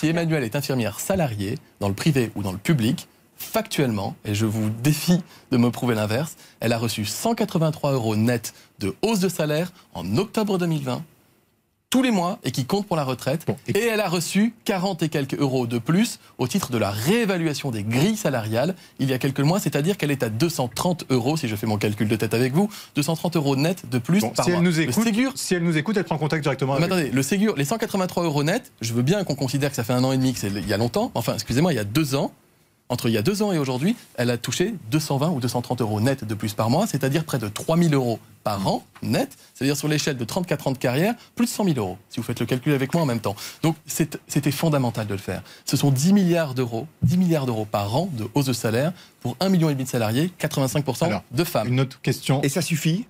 Emmanuel, est infirmière salariée dans le privé ou dans le public, factuellement, et je vous défie de me prouver l'inverse, elle a reçu 183 euros net de hausse de salaire en octobre 2020 tous les mois et qui compte pour la retraite. et... elle a reçu 40 et quelques euros de plus au titre de la réévaluation des grilles salariales il y a quelques mois, c'est-à-dire qu'elle est à 230 euros, si je fais mon calcul de tête avec vous, 230 euros net de plus par si mois. Elle nous écoute, si elle nous écoute, elle prend contact directement avec attendez, le Ségur, les 183 euros net, je veux bien qu'on considère que ça fait un an et demi, que c'est il y a longtemps, enfin, excusez-moi, il y a deux ans, entre il y a deux ans et aujourd'hui, elle a touché 220 ou 230 euros net de plus par mois, c'est-à-dire près de 3000 euros par an net, c'est-à-dire sur l'échelle de 34 ans de carrière, plus de 100 000 euros, si vous faites le calcul avec moi en même temps. Donc c'était fondamental de le faire. Ce sont 10 milliards d'euros, 10 milliards d'euros par an de hausse de salaire pour 1,5 million de salariés, 85% de femmes. Une autre question. Et ça suffit?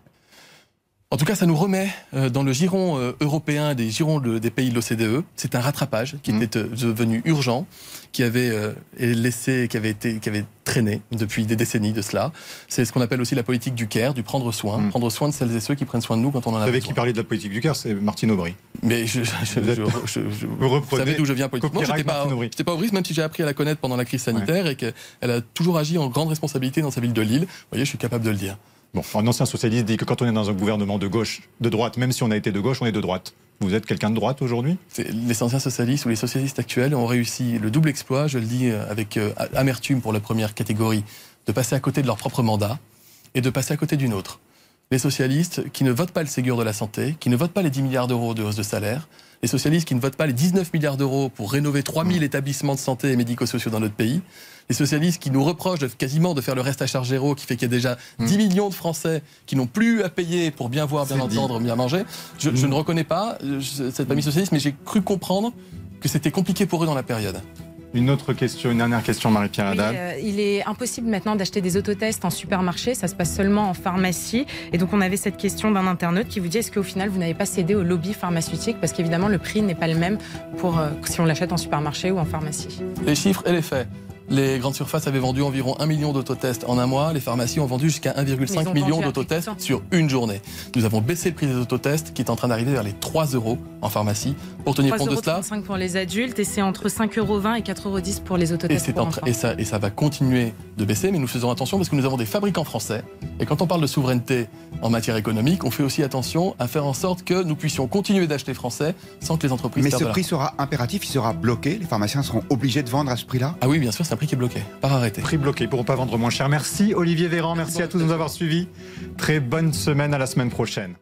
En tout cas, ça nous remet euh, dans le giron euh, européen des girons des pays de l'OCDE. C'est un rattrapage qui mmh. était euh, devenu urgent, qui avait laissé, qui avait été, qui avait traîné depuis des décennies de cela. C'est ce qu'on appelle aussi la politique du care, du prendre soin, mmh. prendre soin de celles et ceux qui prennent soin de nous quand on en a besoin. Vous savez qui parlait de la politique du care, c'est Martine Aubry. Mais je, je, vous, savez d'où je viens politiquement. J'étais pas, j'étais pas Aubry, même si j'ai appris à la connaître pendant la crise sanitaire et qu'elle a toujours agi en grande responsabilité dans sa ville de Lille. Vous voyez, je suis capable de le dire. Un ancien socialiste dit que quand on est dans un gouvernement de gauche, de droite, même si on a été de gauche, on est de droite. Vous êtes quelqu'un de droite aujourd'hui? Les anciens socialistes ou les socialistes actuels ont réussi le double exploit, je le dis euh, avec euh, amertume pour la première catégorie, de passer à côté de leur propre mandat et de passer à côté d'une autre. Les socialistes qui ne votent pas le Ségur de la santé, qui ne votent pas les 10 milliards d'euros de hausse de salaire, les socialistes qui ne votent pas les 19 milliards d'euros pour rénover 3000 établissements de santé et médico-sociaux dans notre pays, les socialistes qui nous reprochent de, quasiment de faire le reste à charge zéro, qui fait qu'il y a déjà 10 hmm. millions de Français qui n'ont plus à payer pour bien voir, bien entendre, bien manger. Je, je, ne reconnais pas euh, cette famille socialiste, mais j'ai cru comprendre que c'était compliqué pour eux dans la période. Une autre question, une dernière question, Marie-Pierre Haddad. Euh, il est impossible maintenant d'acheter des autotests en supermarché, ça se passe seulement en pharmacie. Et donc on avait cette question d'un internaute qui vous dit est-ce qu'au final vous n'avez pas cédé au lobby pharmaceutique? Parce qu'évidemment le prix n'est pas le même pour euh, si on l'achète en supermarché ou en pharmacie. Les chiffres et les faits. Les grandes surfaces avaient vendu environ 1 million d'autotests en un mois. Les pharmacies ont vendu jusqu'à 1,5 million d'autotests sur une journée. Nous avons baissé le prix des autotests qui est en train d'arriver vers les 3 euros en pharmacie. Pour tenir compte de cela. 5 pour les adultes et c'est entre 5,20 euros et 4,10 euros pour les autotests. Et, pour et, ça, et ça va continuer de baisser, mais nous faisons attention parce que nous avons des fabricants français. Et quand on parle de souveraineté en matière économique, on fait aussi attention à faire en sorte que nous puissions continuer d'acheter français sans que les entreprises. Mais ce prix sera impératif, il sera bloqué. Les pharmaciens seront obligés de vendre à ce prix-là? Ah oui, bien sûr, c'est un prix qui est bloqué, par arrêté. Prix bloqué pour ne pas vendre moins cher. Merci Olivier Véran, merci à tous de nous avoir suivis. Très bonne semaine à la semaine prochaine.